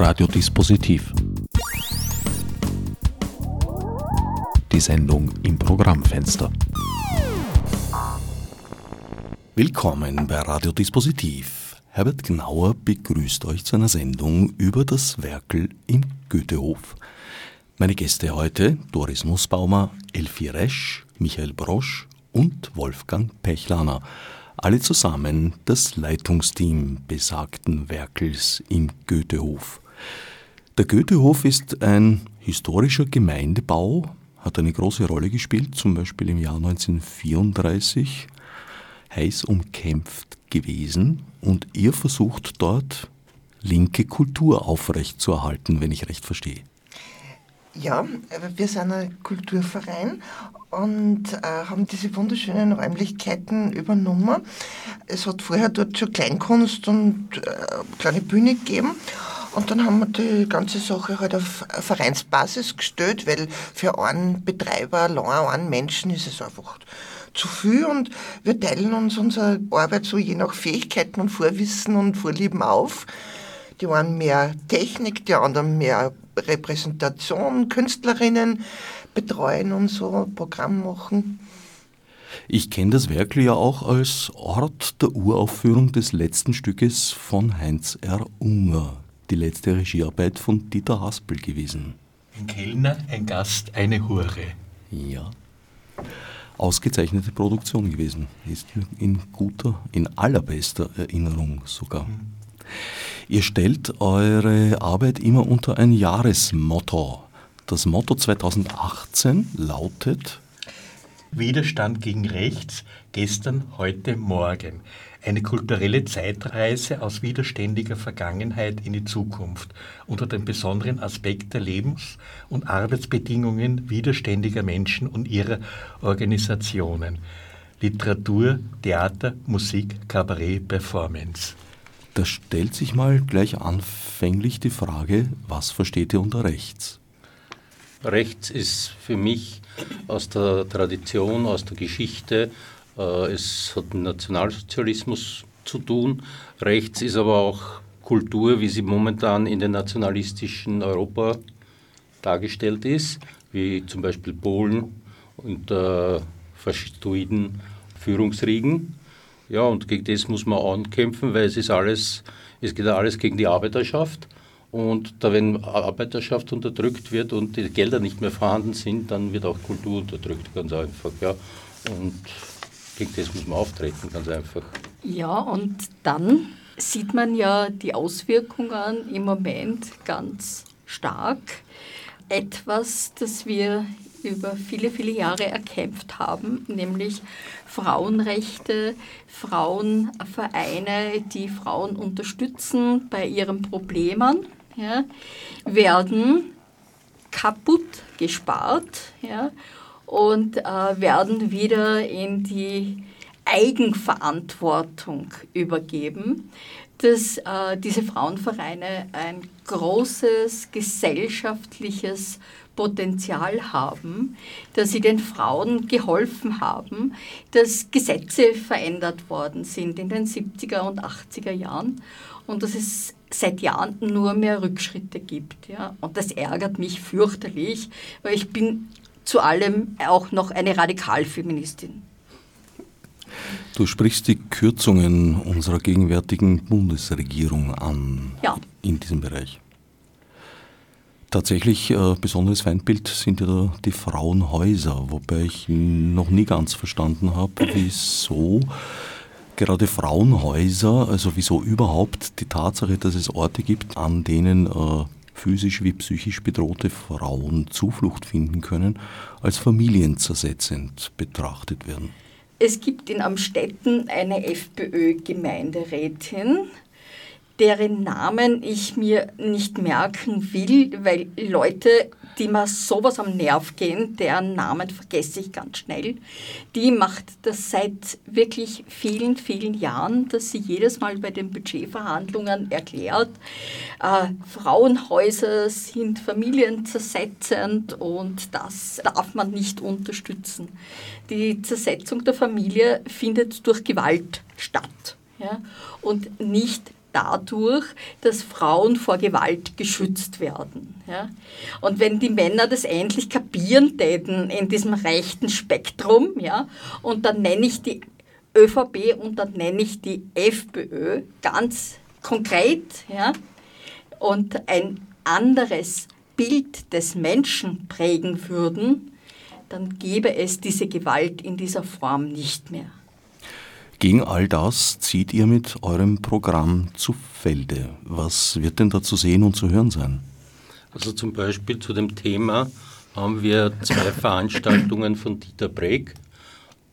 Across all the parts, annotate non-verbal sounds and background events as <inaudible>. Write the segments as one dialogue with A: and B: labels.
A: Radiodispositiv. Die Sendung im Programmfenster. Willkommen bei Radiodispositiv. Herbert Gnauer begrüßt euch zu einer Sendung über das Werkel im Goethehof. Meine Gäste heute Doris Nussbaumer, Elfie Resch, Michael Brosch und Wolfgang Pechlaner. Alle zusammen das Leitungsteam besagten Werkels im Goethehof. Der Goethehof ist ein historischer Gemeindebau, hat eine große Rolle gespielt, zum Beispiel im Jahr 1934, heiß umkämpft gewesen und ihr versucht dort linke Kultur aufrechtzuerhalten, wenn ich recht verstehe.
B: Ja, wir sind ein Kulturverein und äh, haben diese wunderschönen Räumlichkeiten übernommen. Es hat vorher dort schon Kleinkunst und äh, kleine Bühne gegeben. Und dann haben wir die ganze Sache halt auf Vereinsbasis gestellt, weil für einen Betreiber, allein einen Menschen ist es einfach zu viel und wir teilen uns unsere Arbeit so je nach Fähigkeiten und Vorwissen und Vorlieben auf. Die einen mehr Technik, die anderen mehr Repräsentation, Künstlerinnen betreuen und so Programm machen.
A: Ich kenne das Werkel ja auch als Ort der Uraufführung des letzten Stückes von Heinz R. Unger, die letzte Regiearbeit von Dieter Haspel gewesen.
C: Ein Kellner, ein Gast, eine Hure.
A: Ja. Ausgezeichnete Produktion gewesen. Ist in guter, in allerbester Erinnerung sogar. Mhm. Ihr stellt eure Arbeit immer unter ein Jahresmotto. Das Motto 2018 lautet
C: Widerstand gegen rechts, gestern, heute, morgen. Eine kulturelle Zeitreise aus widerständiger Vergangenheit in die Zukunft unter dem besonderen Aspekt der Lebens- und Arbeitsbedingungen widerständiger Menschen und ihrer Organisationen. Literatur, Theater, Musik, Kabarett, Performance.
A: Da stellt sich mal gleich anfänglich die Frage, was versteht ihr unter rechts?
D: Rechts ist für mich aus der Tradition, aus der Geschichte, äh, es hat mit Nationalsozialismus zu tun. Rechts ist aber auch Kultur, wie sie momentan in den nationalistischen Europa dargestellt ist, wie zum Beispiel Polen und äh, faschistoiden Führungsriegen. Ja, und gegen das muss man ankämpfen, weil es ist alles, es geht alles gegen die Arbeiterschaft. Und da, wenn Arbeiterschaft unterdrückt wird und die Gelder nicht mehr vorhanden sind, dann wird auch Kultur unterdrückt, ganz einfach. Ja. Und gegen das muss man auftreten, ganz einfach.
E: Ja, und dann sieht man ja die Auswirkungen im Moment ganz stark. Etwas, das wir über viele, viele Jahre erkämpft haben, nämlich Frauenrechte, Frauenvereine, die Frauen unterstützen bei ihren Problemen, ja, werden kaputt gespart ja, und äh, werden wieder in die Eigenverantwortung übergeben, dass äh, diese Frauenvereine ein großes gesellschaftliches Potenzial haben, dass sie den Frauen geholfen haben, dass Gesetze verändert worden sind in den 70er und 80er Jahren und dass es seit Jahren nur mehr Rückschritte gibt. Ja? Und das ärgert mich fürchterlich, weil ich bin zu allem auch noch eine Radikalfeministin.
A: Du sprichst die Kürzungen unserer gegenwärtigen Bundesregierung an ja. in diesem Bereich. Tatsächlich äh, besonderes Feindbild sind ja die Frauenhäuser, wobei ich noch nie ganz verstanden habe, wieso gerade Frauenhäuser, also wieso überhaupt die Tatsache, dass es Orte gibt, an denen äh, physisch wie psychisch bedrohte Frauen Zuflucht finden können, als familienzersetzend betrachtet werden.
E: Es gibt in Amstetten eine FPÖ-Gemeinderätin, deren Namen ich mir nicht merken will, weil Leute, die mir sowas am Nerv gehen, deren Namen vergesse ich ganz schnell, die macht das seit wirklich vielen, vielen Jahren, dass sie jedes Mal bei den Budgetverhandlungen erklärt, äh, Frauenhäuser sind familienzersetzend und das darf man nicht unterstützen. Die Zersetzung der Familie findet durch Gewalt statt ja, und nicht dadurch, dass Frauen vor Gewalt geschützt werden. Ja? Und wenn die Männer das endlich kapieren täten in diesem rechten Spektrum, ja, und dann nenne ich die ÖVP und dann nenne ich die FPÖ ganz konkret, ja, und ein anderes Bild des Menschen prägen würden, dann gäbe es diese Gewalt in dieser Form nicht mehr.
A: Gegen all das zieht ihr mit eurem Programm zu Felde. Was wird denn da zu sehen und zu hören sein?
D: Also zum Beispiel zu dem Thema haben wir zwei <laughs> Veranstaltungen von Dieter Breck,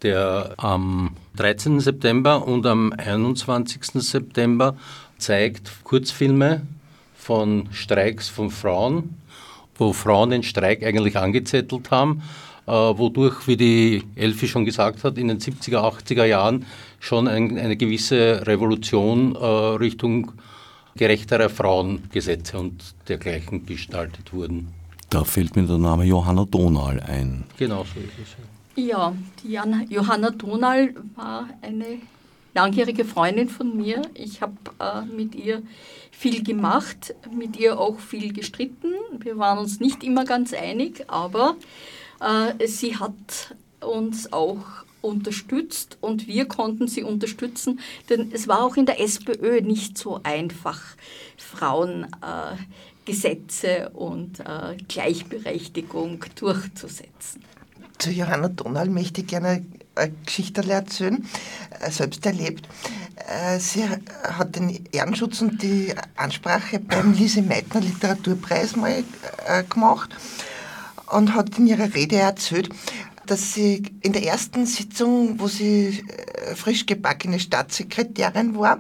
D: der am 13. September und am 21. September zeigt Kurzfilme von Streiks von Frauen, wo Frauen den Streik eigentlich angezettelt haben äh, wodurch, wie die Elfi schon gesagt hat, in den 70er, 80er Jahren schon ein, eine gewisse Revolution äh, Richtung gerechterer Frauengesetze und dergleichen gestaltet wurden.
A: Da fällt mir der Name Johanna Donal ein.
D: Genau so ist es.
E: Ja, die Jan Johanna Donal war eine langjährige Freundin von mir. Ich habe äh, mit ihr viel gemacht, mit ihr auch viel gestritten. Wir waren uns nicht immer ganz einig, aber äh, sie hat uns auch unterstützt und wir konnten sie unterstützen, denn es war auch in der SPÖ nicht so einfach, Frauengesetze äh, und äh, Gleichberechtigung durchzusetzen.
B: Zu Johanna Donal möchte ich gerne eine Geschichte erzählen, äh, selbst erlebt. Äh, sie hat den Ehrenschutz und die Ansprache beim Lise Meitner Literaturpreis mal äh, gemacht und hat in ihrer Rede erzählt, dass sie in der ersten Sitzung, wo sie äh, frisch gebackene Staatssekretärin war,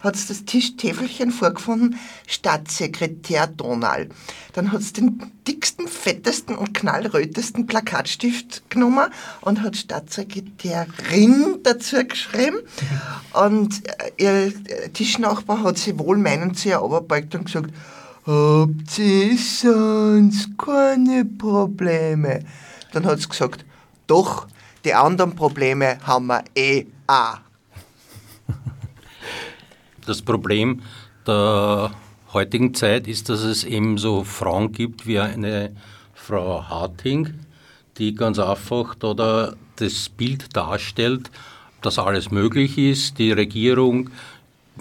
B: hat sie das Tischtäfelchen vorgefunden, Staatssekretär Donal. Dann hat sie den dicksten, fettesten und knallrötesten Plakatstift genommen und hat Staatssekretärin dazu geschrieben. Und äh, ihr Tischnachbar hat sie wohlmeinend zu ihr runterbeugt und gesagt, Habt ihr sonst keine Probleme? Dann hat sie gesagt, doch, die anderen Probleme haben wir eh auch.
D: Das Problem der heutigen Zeit ist, dass es eben so Frauen gibt wie eine Frau Harting, die ganz einfach da das Bild darstellt, dass alles möglich ist, die Regierung,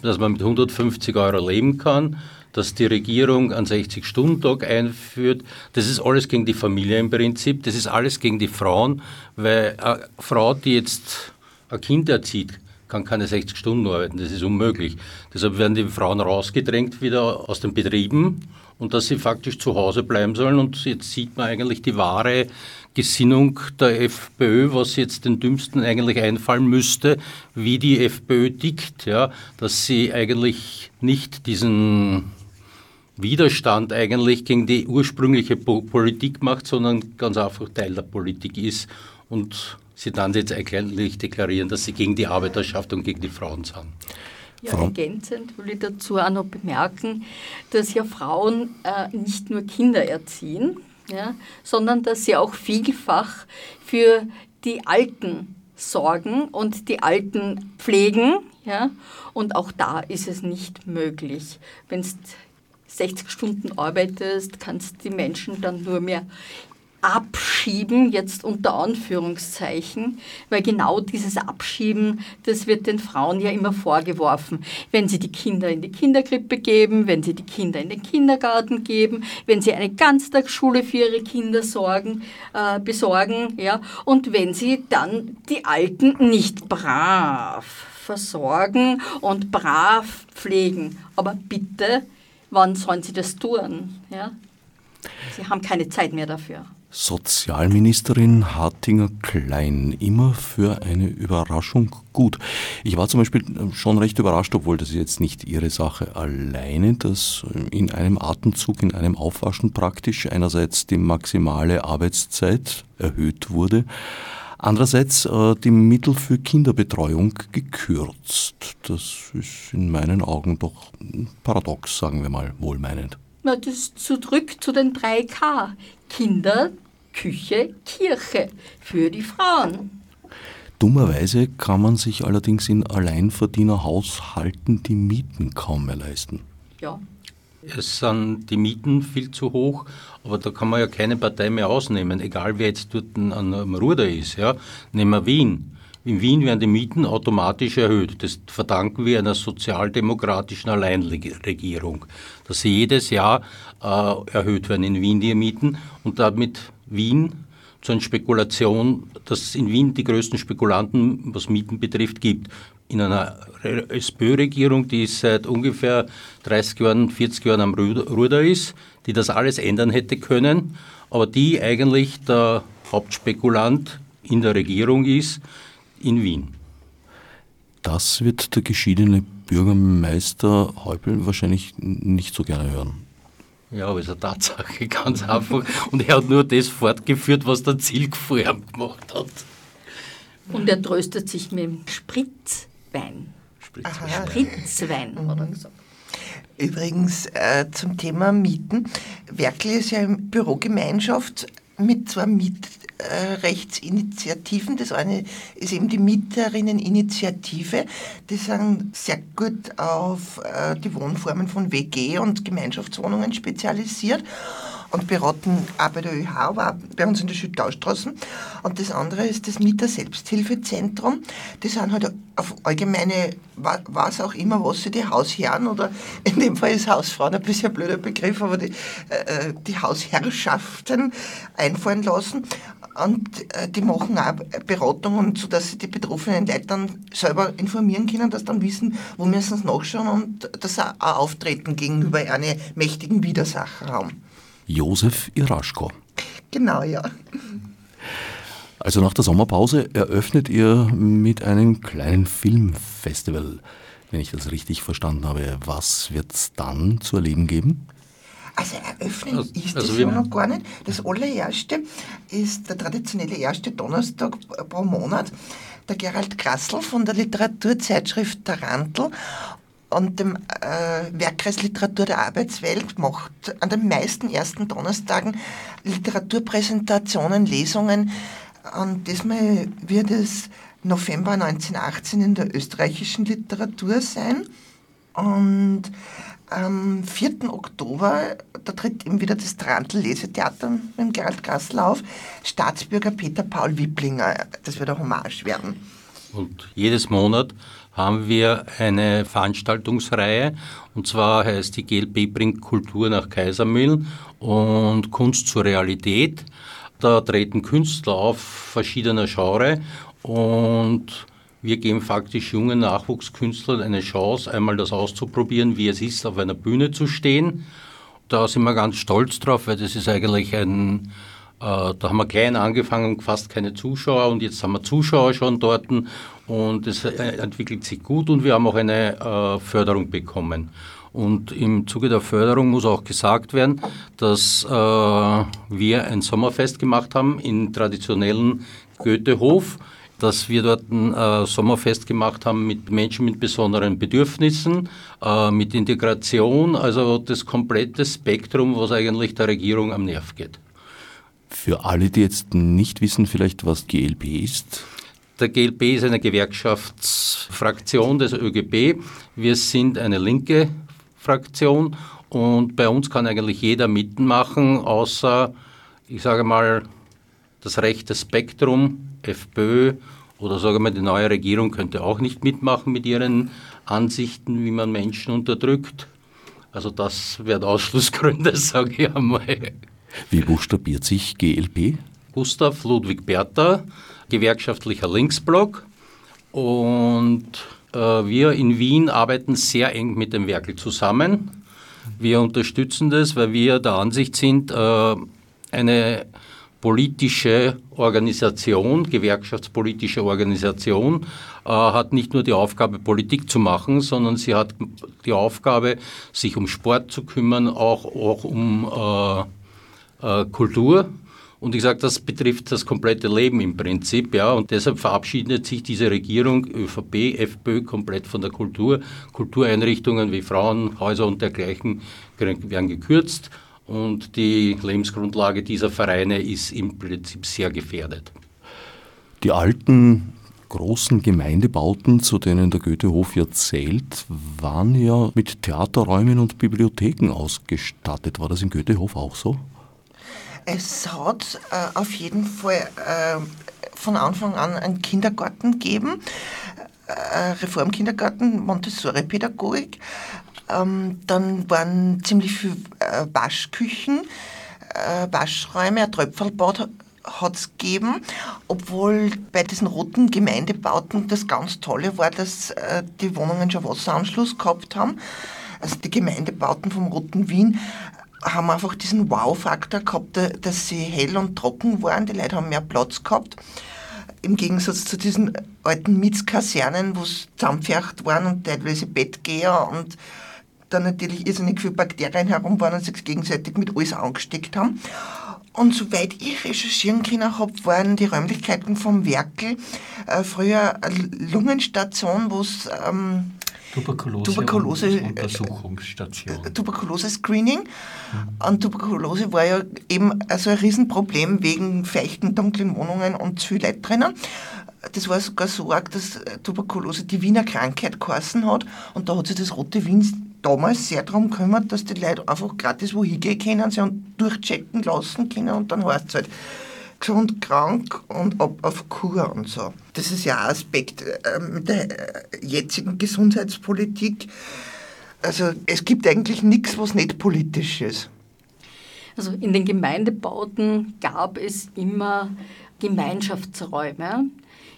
D: dass man mit 150 Euro leben kann, dass die Regierung einen 60-Stunden-Tag einführt. Das ist alles gegen die Familie im Prinzip. Das ist alles gegen die Frauen, weil eine Frau, die jetzt ein Kind erzieht, kann keine 60 Stunden arbeiten. Das ist unmöglich. Deshalb werden die Frauen rausgedrängt wieder aus den Betrieben und dass sie faktisch zu Hause bleiben sollen. Und jetzt sieht man eigentlich die wahre Gesinnung der FPÖ, was jetzt den Dümmsten eigentlich einfallen müsste, wie die FPÖ tickt, ja, dass sie eigentlich nicht diesen Widerstand eigentlich gegen die ursprüngliche Politik macht, sondern ganz einfach Teil der Politik ist und sie dann jetzt eigentlich deklarieren, dass sie gegen die Arbeiterschaft und gegen die Frauen sind.
E: Ja, ergänzend will ich dazu auch noch bemerken, dass ja Frauen äh, nicht nur Kinder erziehen, ja, sondern dass sie auch vielfach für die Alten sorgen und die Alten pflegen. Ja, und auch da ist es nicht möglich. Wenn es 60 Stunden arbeitest, kannst die Menschen dann nur mehr abschieben, jetzt unter Anführungszeichen, weil genau dieses Abschieben, das wird den Frauen ja immer vorgeworfen. Wenn sie die Kinder in die Kinderkrippe geben, wenn sie die Kinder in den Kindergarten geben, wenn sie eine Ganztagsschule für ihre Kinder sorgen, äh, besorgen, ja, und wenn sie dann die Alten nicht brav versorgen und brav pflegen. Aber bitte, wann sollen sie das tun? Ja? Sie haben keine Zeit mehr dafür.
A: Sozialministerin Hartinger-Klein, immer für eine Überraschung gut. Ich war zum Beispiel schon recht überrascht, obwohl das jetzt nicht ihre Sache alleine, dass in einem Atemzug, in einem Aufwaschen praktisch einerseits die maximale Arbeitszeit erhöht wurde, andererseits äh, die Mittel für Kinderbetreuung gekürzt. Das ist in meinen Augen doch paradox, sagen wir mal, wohlmeinend.
E: Na, das zurück zu den 3K. Kinder, Küche, Kirche für die Frauen.
A: Dummerweise kann man sich allerdings in Alleinverdienerhaushalten die Mieten kaum mehr leisten.
E: Ja.
D: Es sind die Mieten viel zu hoch, aber da kann man ja keine Partei mehr ausnehmen, egal wer jetzt dort am Ruder ist. Ja. Nehmen wir Wien. In Wien werden die Mieten automatisch erhöht. Das verdanken wir einer sozialdemokratischen Alleinregierung, dass sie jedes Jahr äh, erhöht werden in Wien die Mieten und damit Wien zu einer Spekulation, dass es in Wien die größten Spekulanten, was Mieten betrifft, gibt. In einer SPÖ-Regierung, die seit ungefähr 30 Jahren, 40 Jahren am Ruder ist, die das alles ändern hätte können, aber die eigentlich der Hauptspekulant in der Regierung ist, in Wien.
A: Das wird der geschiedene Bürgermeister Häupl wahrscheinlich nicht so gerne hören.
D: Ja, aber es ist eine Tatsache, <laughs> ganz einfach. Und er hat nur das fortgeführt, was der Ziel vorher gemacht hat.
E: Und er tröstet sich mit dem Spritzwein. Spritzwein, Spritzwein hat er gesagt.
B: Übrigens äh, zum Thema Mieten. Werkel ist ja eine Bürogemeinschaft mit zwei Mietrechtsinitiativen. Das eine ist eben die Mieterinneninitiative. Die sind sehr gut auf äh, die Wohnformen von WG und Gemeinschaftswohnungen spezialisiert und beraten auch bei der ÖH, aber auch bei uns in der Südtaustraße. Und das andere ist das Mieter-Selbsthilfezentrum. Die sind halt auf allgemeine, was auch immer, was sie die Hausherren oder <laughs> in dem Fall ist Hausfrauen ein bisschen ein blöder Begriff, aber die, äh, die Hausherrschaften einfallen lassen. Und äh, die machen auch Beratungen, sodass sie die betroffenen Leute dann selber informieren können, dass dann wissen, wo müssen sie nachschauen und dass sie auch auftreten gegenüber einem mächtigen Widersacher haben.
A: Josef Iraschko.
B: Genau, ja.
A: Also nach der Sommerpause eröffnet ihr mit einem kleinen Filmfestival, wenn ich das richtig verstanden habe. Was wird es dann zu erleben geben?
B: Also eröffnen also, ist also das ja noch gar nicht. Das allererste ist der traditionelle erste Donnerstag pro Monat. Der Gerald Grassel von der Literaturzeitschrift Tarantel und dem äh, Werkkreis Literatur der Arbeitswelt macht an den meisten ersten Donnerstagen Literaturpräsentationen, Lesungen. Und diesmal wird es November 1918 in der österreichischen Literatur sein. Und am 4. Oktober, da tritt eben wieder das Trantl Lesetheater mit Gerald Grassl auf, Staatsbürger Peter Paul Wiblinger. Das wird eine Hommage werden.
D: Und jedes Monat haben wir eine Veranstaltungsreihe und zwar heißt die GLP bringt Kultur nach Kaisermühlen und Kunst zur Realität. Da treten Künstler auf verschiedener Genre und wir geben faktisch jungen Nachwuchskünstlern eine Chance, einmal das auszuprobieren, wie es ist, auf einer Bühne zu stehen. Da sind wir ganz stolz drauf, weil das ist eigentlich ein äh, da haben wir klein angefangen, fast keine Zuschauer und jetzt haben wir Zuschauer schon dort und es äh, entwickelt sich gut und wir haben auch eine äh, Förderung bekommen. Und im Zuge der Förderung muss auch gesagt werden, dass wir ein Sommerfest gemacht haben im traditionellen Goethehof dass wir dort ein äh, Sommerfest gemacht haben mit Menschen mit besonderen Bedürfnissen, äh, mit Integration, also das komplette Spektrum, was eigentlich der Regierung am Nerv geht.
A: Für alle, die jetzt nicht wissen, vielleicht was GLB ist.
D: Der GLB ist eine Gewerkschaftsfraktion des ÖGB. Wir sind eine linke Fraktion und bei uns kann eigentlich jeder mitmachen, außer, ich sage mal, das rechte Spektrum, FPÖ oder sagen wir die neue Regierung könnte auch nicht mitmachen mit ihren Ansichten, wie man Menschen unterdrückt. Also das wären Ausschlussgründe, <laughs> sage ich einmal.
A: Wie buchstabiert sich GLP?
D: Gustav Ludwig Bertha, gewerkschaftlicher Linksblock. Und äh, wir in Wien arbeiten sehr eng mit dem Werkel zusammen. Wir unterstützen das, weil wir der Ansicht sind, äh, eine politische Organisation, gewerkschaftspolitische Organisation, äh, hat nicht nur die Aufgabe, Politik zu machen, sondern sie hat die Aufgabe, sich um Sport zu kümmern, auch, auch um äh, äh, Kultur. Und ich sage, das betrifft das komplette Leben im Prinzip, ja. Und deshalb verabschiedet sich diese Regierung ÖVP, FPÖ komplett von der Kultur. Kultureinrichtungen wie Frauenhäuser und dergleichen werden gekürzt. Und die Lebensgrundlage dieser Vereine ist im Prinzip sehr gefährdet.
A: Die alten großen Gemeindebauten, zu denen der Goethehof ja zählt, waren ja mit Theaterräumen und Bibliotheken ausgestattet. War das im Goethehof auch so?
B: Es hat äh, auf jeden Fall äh, von Anfang an einen Kindergarten gegeben, äh, Reformkindergarten, Montessori-Pädagogik. Ähm, dann waren ziemlich viele äh, Waschküchen, äh, Waschräume, ein Tröpfelbad hat es gegeben, obwohl bei diesen roten Gemeindebauten das ganz Tolle war, dass äh, die Wohnungen schon Wasseranschluss gehabt haben. Also die Gemeindebauten vom Roten Wien haben einfach diesen Wow-Faktor gehabt, dass sie hell und trocken waren. Die Leute haben mehr Platz gehabt. Im Gegensatz zu diesen alten Mietskasernen, wo es zusammengefärbt waren und teilweise Bettgeher und dann natürlich irrsinnig viele Bakterien herum waren und sich gegenseitig mit alles angesteckt haben. Und soweit ich recherchieren können habe, waren die Räumlichkeiten vom Werkel äh, früher eine Lungenstation, wo es ähm,
C: Tuberkulose,
B: Tuberkulose
C: äh, Untersuchungsstation.
B: Äh, Tuberkulose-Screening. Mhm. Und Tuberkulose war ja eben also ein Riesenproblem wegen feuchten, dunklen Wohnungen und zu viel Leute drinnen. Das war sogar so arg, dass Tuberkulose die Wiener Krankheit geheißen hat. Und da hat sich das Rote Wien damals sehr darum gekümmert, dass die Leute einfach gratis wohin gehen können, sie durchchecken lassen können und dann heißt es halt gesund, krank und ab auf Kur und so. Das ist ja ein Aspekt äh, mit der jetzigen Gesundheitspolitik. Also es gibt eigentlich nichts, was nicht politisch ist.
E: Also in den Gemeindebauten gab es immer Gemeinschaftsräume,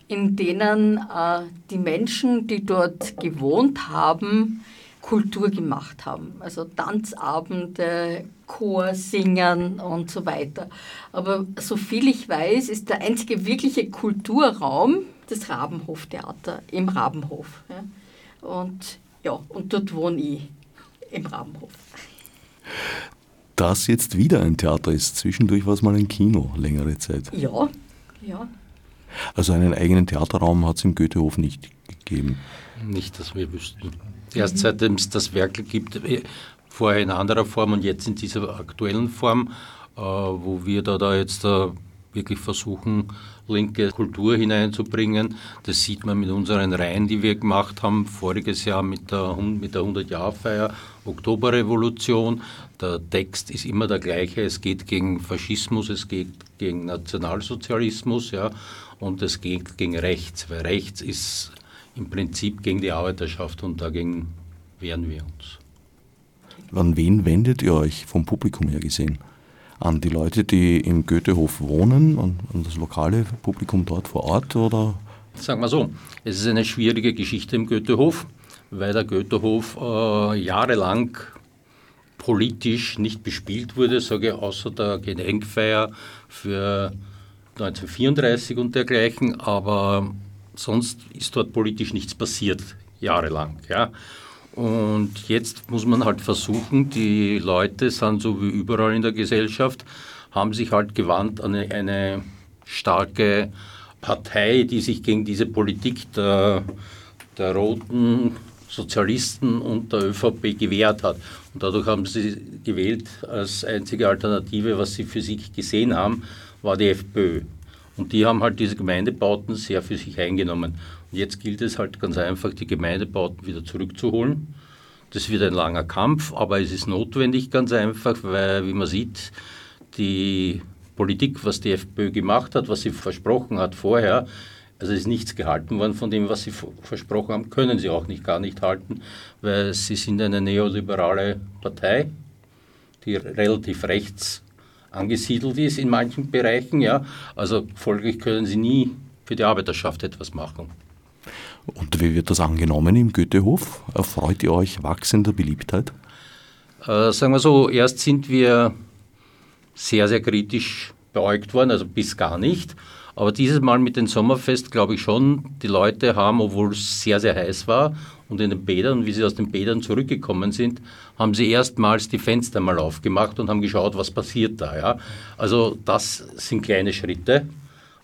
E: in denen äh, die Menschen, die dort gewohnt haben, Kultur gemacht haben. Also Tanzabende, Chor singen und so weiter. Aber soviel ich weiß, ist der einzige wirkliche Kulturraum das Rabenhoftheater im Rabenhof. Ja. Und ja, und dort wohne ich im Rabenhof.
A: Das jetzt wieder ein Theater ist. Zwischendurch war es mal ein Kino, längere Zeit.
E: Ja, ja.
A: Also einen eigenen Theaterraum hat es im Goethehof nicht gegeben.
D: Nicht, dass wir wüssten. Erst seitdem es das Werkel gibt, äh, vorher in anderer Form und jetzt in dieser aktuellen Form, äh, wo wir da, da jetzt äh, wirklich versuchen, linke Kultur hineinzubringen. Das sieht man mit unseren Reihen, die wir gemacht haben, voriges Jahr mit der, mit der 100-Jahr-Feier, Oktoberrevolution. Der Text ist immer der gleiche. Es geht gegen Faschismus, es geht gegen Nationalsozialismus ja, und es geht gegen rechts, weil rechts ist im Prinzip gegen die Arbeiterschaft und dagegen wehren wir uns.
A: An wen wendet ihr euch vom Publikum her gesehen? An die Leute, die im Goethehof wohnen, an, an das lokale Publikum dort vor Ort oder?
D: Sagen wir so, es ist eine schwierige Geschichte im Goethehof, weil der Goethehof äh, jahrelang politisch nicht bespielt wurde, sage ich, außer der Gedenkfeier für 1934 und dergleichen, aber sonst ist dort politisch nichts passiert, jahrelang. Ja. Und jetzt muss man halt versuchen, die Leute sind so wie überall in der Gesellschaft, haben sich halt gewandt an eine, eine starke Partei, die sich gegen diese Politik der, der roten Sozialisten und der ÖVP gewehrt hat. Und dadurch haben sie gewählt als einzige Alternative, was sie für sich gesehen haben, war die FPÖ. Und die haben halt diese Gemeindebauten sehr für sich eingenommen. Und jetzt gilt es halt ganz einfach, die Gemeindebauten wieder zurückzuholen. Das wird ein langer Kampf, aber es ist notwendig ganz einfach, weil, wie man sieht, die Politik, was die FPÖ gemacht hat, was sie versprochen hat vorher, also ist nichts gehalten worden von dem, was sie versprochen haben, können sie auch nicht gar nicht halten, weil sie sind eine neoliberale Partei, die relativ rechts angesiedelt ist in manchen Bereichen. Ja. Also folglich können sie nie für die Arbeiterschaft etwas machen.
A: Und wie wird das angenommen im Goethehof? Erfreut ihr euch wachsender Beliebtheit?
D: Äh, sagen wir so, erst sind wir sehr, sehr kritisch beäugt worden, also bis gar nicht. Aber dieses Mal mit dem Sommerfest glaube ich schon, die Leute haben, obwohl es sehr, sehr heiß war und in den Bädern, wie sie aus den Bädern zurückgekommen sind, haben sie erstmals die Fenster mal aufgemacht und haben geschaut, was passiert da. Ja? Also das sind kleine Schritte,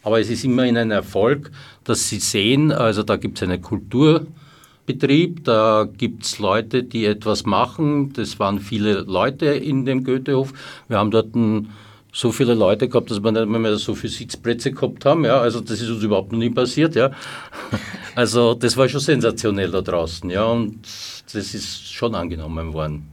D: aber es ist immerhin ein Erfolg, dass sie sehen, also da gibt es einen Kulturbetrieb, da gibt es Leute, die etwas machen. Das waren viele Leute in dem Goethehof. Wir haben dort ein so viele Leute gehabt, dass wir nicht mehr so viele Sitzplätze gehabt haben. Ja, also das ist uns überhaupt noch nie passiert. Ja. <laughs> Also das war schon sensationell da draußen. Ja, und das ist schon angenommen worden.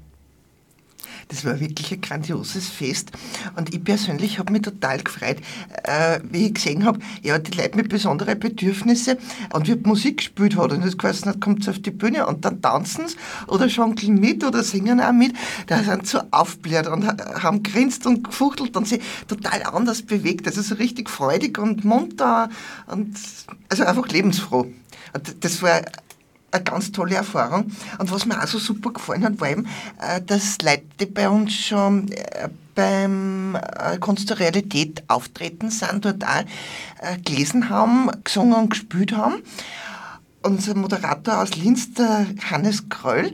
B: Das war wirklich ein grandioses Fest. Und ich persönlich habe mich total gefreut, äh, wie ich gesehen habe, ja, die Leute mit besonderen Bedürfnissen und wie Musik gespielt hat. Und das heißt, dann kommt auf die Bühne und dann tanzen sie oder jongeln mit oder singen auch mit. Da sind so aufbläht und haben grinst und gefuchtelt und sich total anders bewegt. Also so richtig freudig und munter und also einfach lebensfroh. Und das war eine ganz tolle Erfahrung. Und was mir auch so super gefallen hat, war eben, äh, dass Leute, die bei uns schon äh, beim äh, Kunst der Realität auftreten sind, dort auch gelesen haben, gesungen und gespielt haben. Unser Moderator aus Linz, der Hannes Kröll,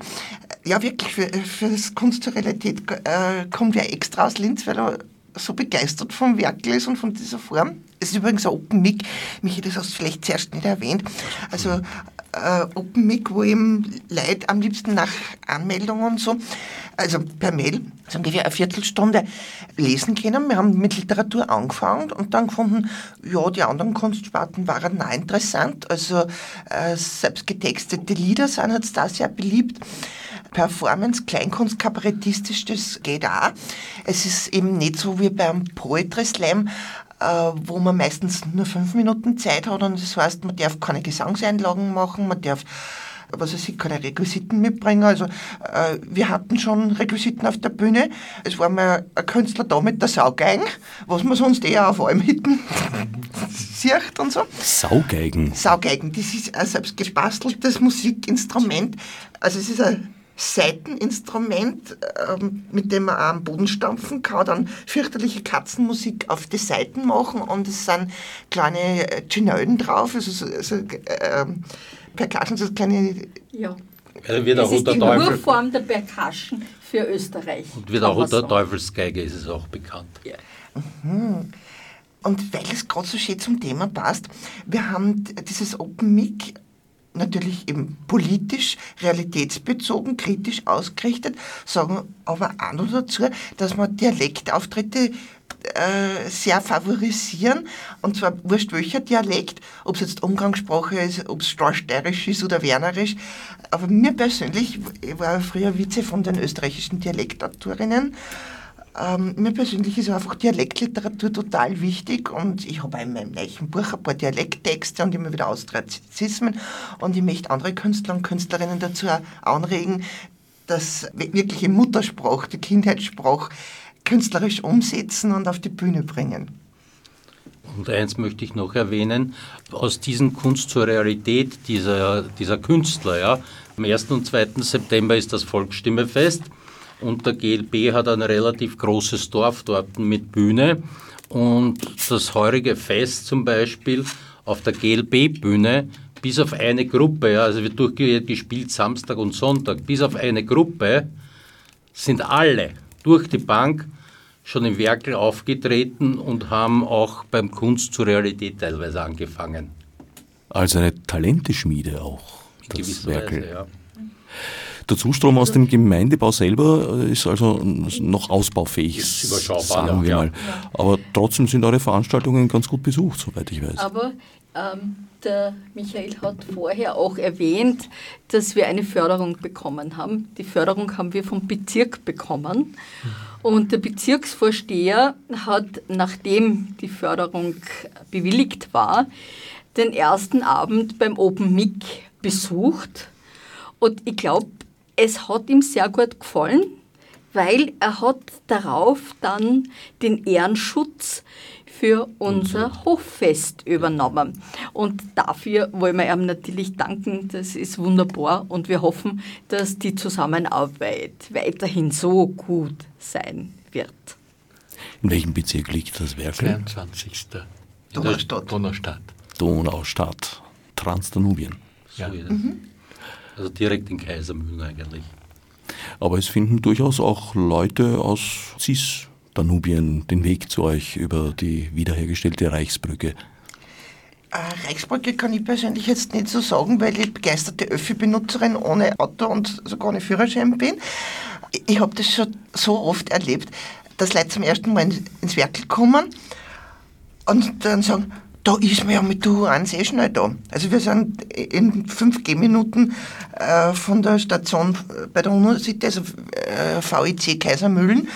B: ja wirklich für, für das Kunst der Realität kommt ja extra aus Linz, weil er so begeistert vom Werk ist und von dieser Form. Es ist übrigens ein Open Mic. Michi, das hast du vielleicht zuerst nicht erwähnt. Also äh, Open Mic, wo eben Leute am liebsten nach Anmeldung und so, also per Mail, so ungefähr eine Viertelstunde lesen können. Wir haben mit Literatur angefangen und dann gefunden, ja, die anderen Kunstsparten waren auch interessant. Also äh, selbst getextete Lieder sind jetzt da sehr beliebt. Performance, Kleinkunst, kabarettistisch, das geht auch. Es ist eben nicht so wie beim Poetry Slam, wo man meistens nur fünf Minuten Zeit hat und das heißt, man darf keine Gesangseinlagen machen, man darf was weiß ich, keine Requisiten mitbringen. Also äh, wir hatten schon Requisiten auf der Bühne. Es war mal ein Künstler da mit der Saugeigen, was man sonst eher auf allem hinten <laughs> sieht und so.
A: Saugeigen?
B: Saugeigen, das ist ein selbst gebasteltes Musikinstrument. Also es ist ein Seiteninstrument, ähm, mit dem man am Boden stampfen kann, dann fürchterliche Katzenmusik auf die Seiten machen und es sind kleine äh, Chinöden drauf, also so, so äh, Percussion, so kleine...
E: Ja.
D: Also wird
E: das ist die
D: Teufel.
E: Urform der Percussion für Österreich.
D: Und wird auch unter Teufelsgeige ist es auch bekannt. Ja.
B: Mhm. Und weil es gerade so schön zum Thema passt, wir haben dieses Open Mic natürlich eben politisch, realitätsbezogen, kritisch ausgerichtet, sagen aber auch noch dazu, dass man Dialektauftritte äh, sehr favorisieren, und zwar wurscht welcher Dialekt, ob es jetzt Umgangssprache ist, ob es Storsteirisch ist oder Wernerisch, aber mir persönlich, ich war früher Vize von den österreichischen Dialektautorinnen, ähm, mir persönlich ist einfach Dialektliteratur total wichtig und ich habe in meinem gleichen Buch ein paar Dialekttexte und immer wieder Austrazismen und ich möchte andere Künstler und Künstlerinnen dazu anregen, das wirkliche Muttersprach, die Kindheitssprach künstlerisch umsetzen und auf die Bühne bringen.
D: Und eins möchte ich noch erwähnen, aus diesen Kunst zur Realität dieser, dieser Künstler. Ja. Am 1. und 2. September ist das Volksstimmefest und der GLB hat ein relativ großes Dorf dort mit Bühne. Und das heurige Fest zum Beispiel auf der GLB-Bühne, bis auf eine Gruppe, ja, also wird durchgespielt Samstag und Sonntag, bis auf eine Gruppe sind alle durch die Bank schon im Werkel aufgetreten und haben auch beim Kunst zur Realität teilweise angefangen.
A: Also eine Talenteschmiede auch,
D: das Werkel. Weise, ja.
A: Der Zustrom aus dem Gemeindebau selber äh, ist also noch ausbaufähig, sagen wir mal. Aber trotzdem sind eure Veranstaltungen ganz gut besucht, soweit ich weiß.
E: Aber ähm, der Michael hat vorher auch erwähnt, dass wir eine Förderung bekommen haben. Die Förderung haben wir vom Bezirk bekommen. Und der Bezirksvorsteher hat, nachdem die Förderung bewilligt war, den ersten Abend beim Open Mic besucht. Und ich glaube, es hat ihm sehr gut gefallen, weil er hat darauf dann den Ehrenschutz für unser Hoffest übernommen. Und dafür wollen wir ihm natürlich danken. Das ist wunderbar und wir hoffen, dass die Zusammenarbeit weiterhin so gut sein wird.
A: In welchem Bezirk liegt das Werk?
C: 22.
B: Donaustadt.
C: Donaustadt.
A: Donaustadt. Transdanubien.
D: Ja. Mhm. Also direkt in Kaisermühlen eigentlich.
A: Aber es finden durchaus auch Leute aus Cis-Danubien den Weg zu euch über die wiederhergestellte Reichsbrücke.
B: Äh, Reichsbrücke kann ich persönlich jetzt nicht so sagen, weil ich begeisterte Öffi-Benutzerin ohne Auto und sogar ohne Führerschein bin. Ich habe das schon so oft erlebt. dass Leute zum ersten Mal ins Werk kommen und dann sagen, da ist man ja mit der U1 eh schnell da. Also wir sind in 5 G-Minuten äh, von der Station bei der Universität, also äh, VIC Kaisermühlen.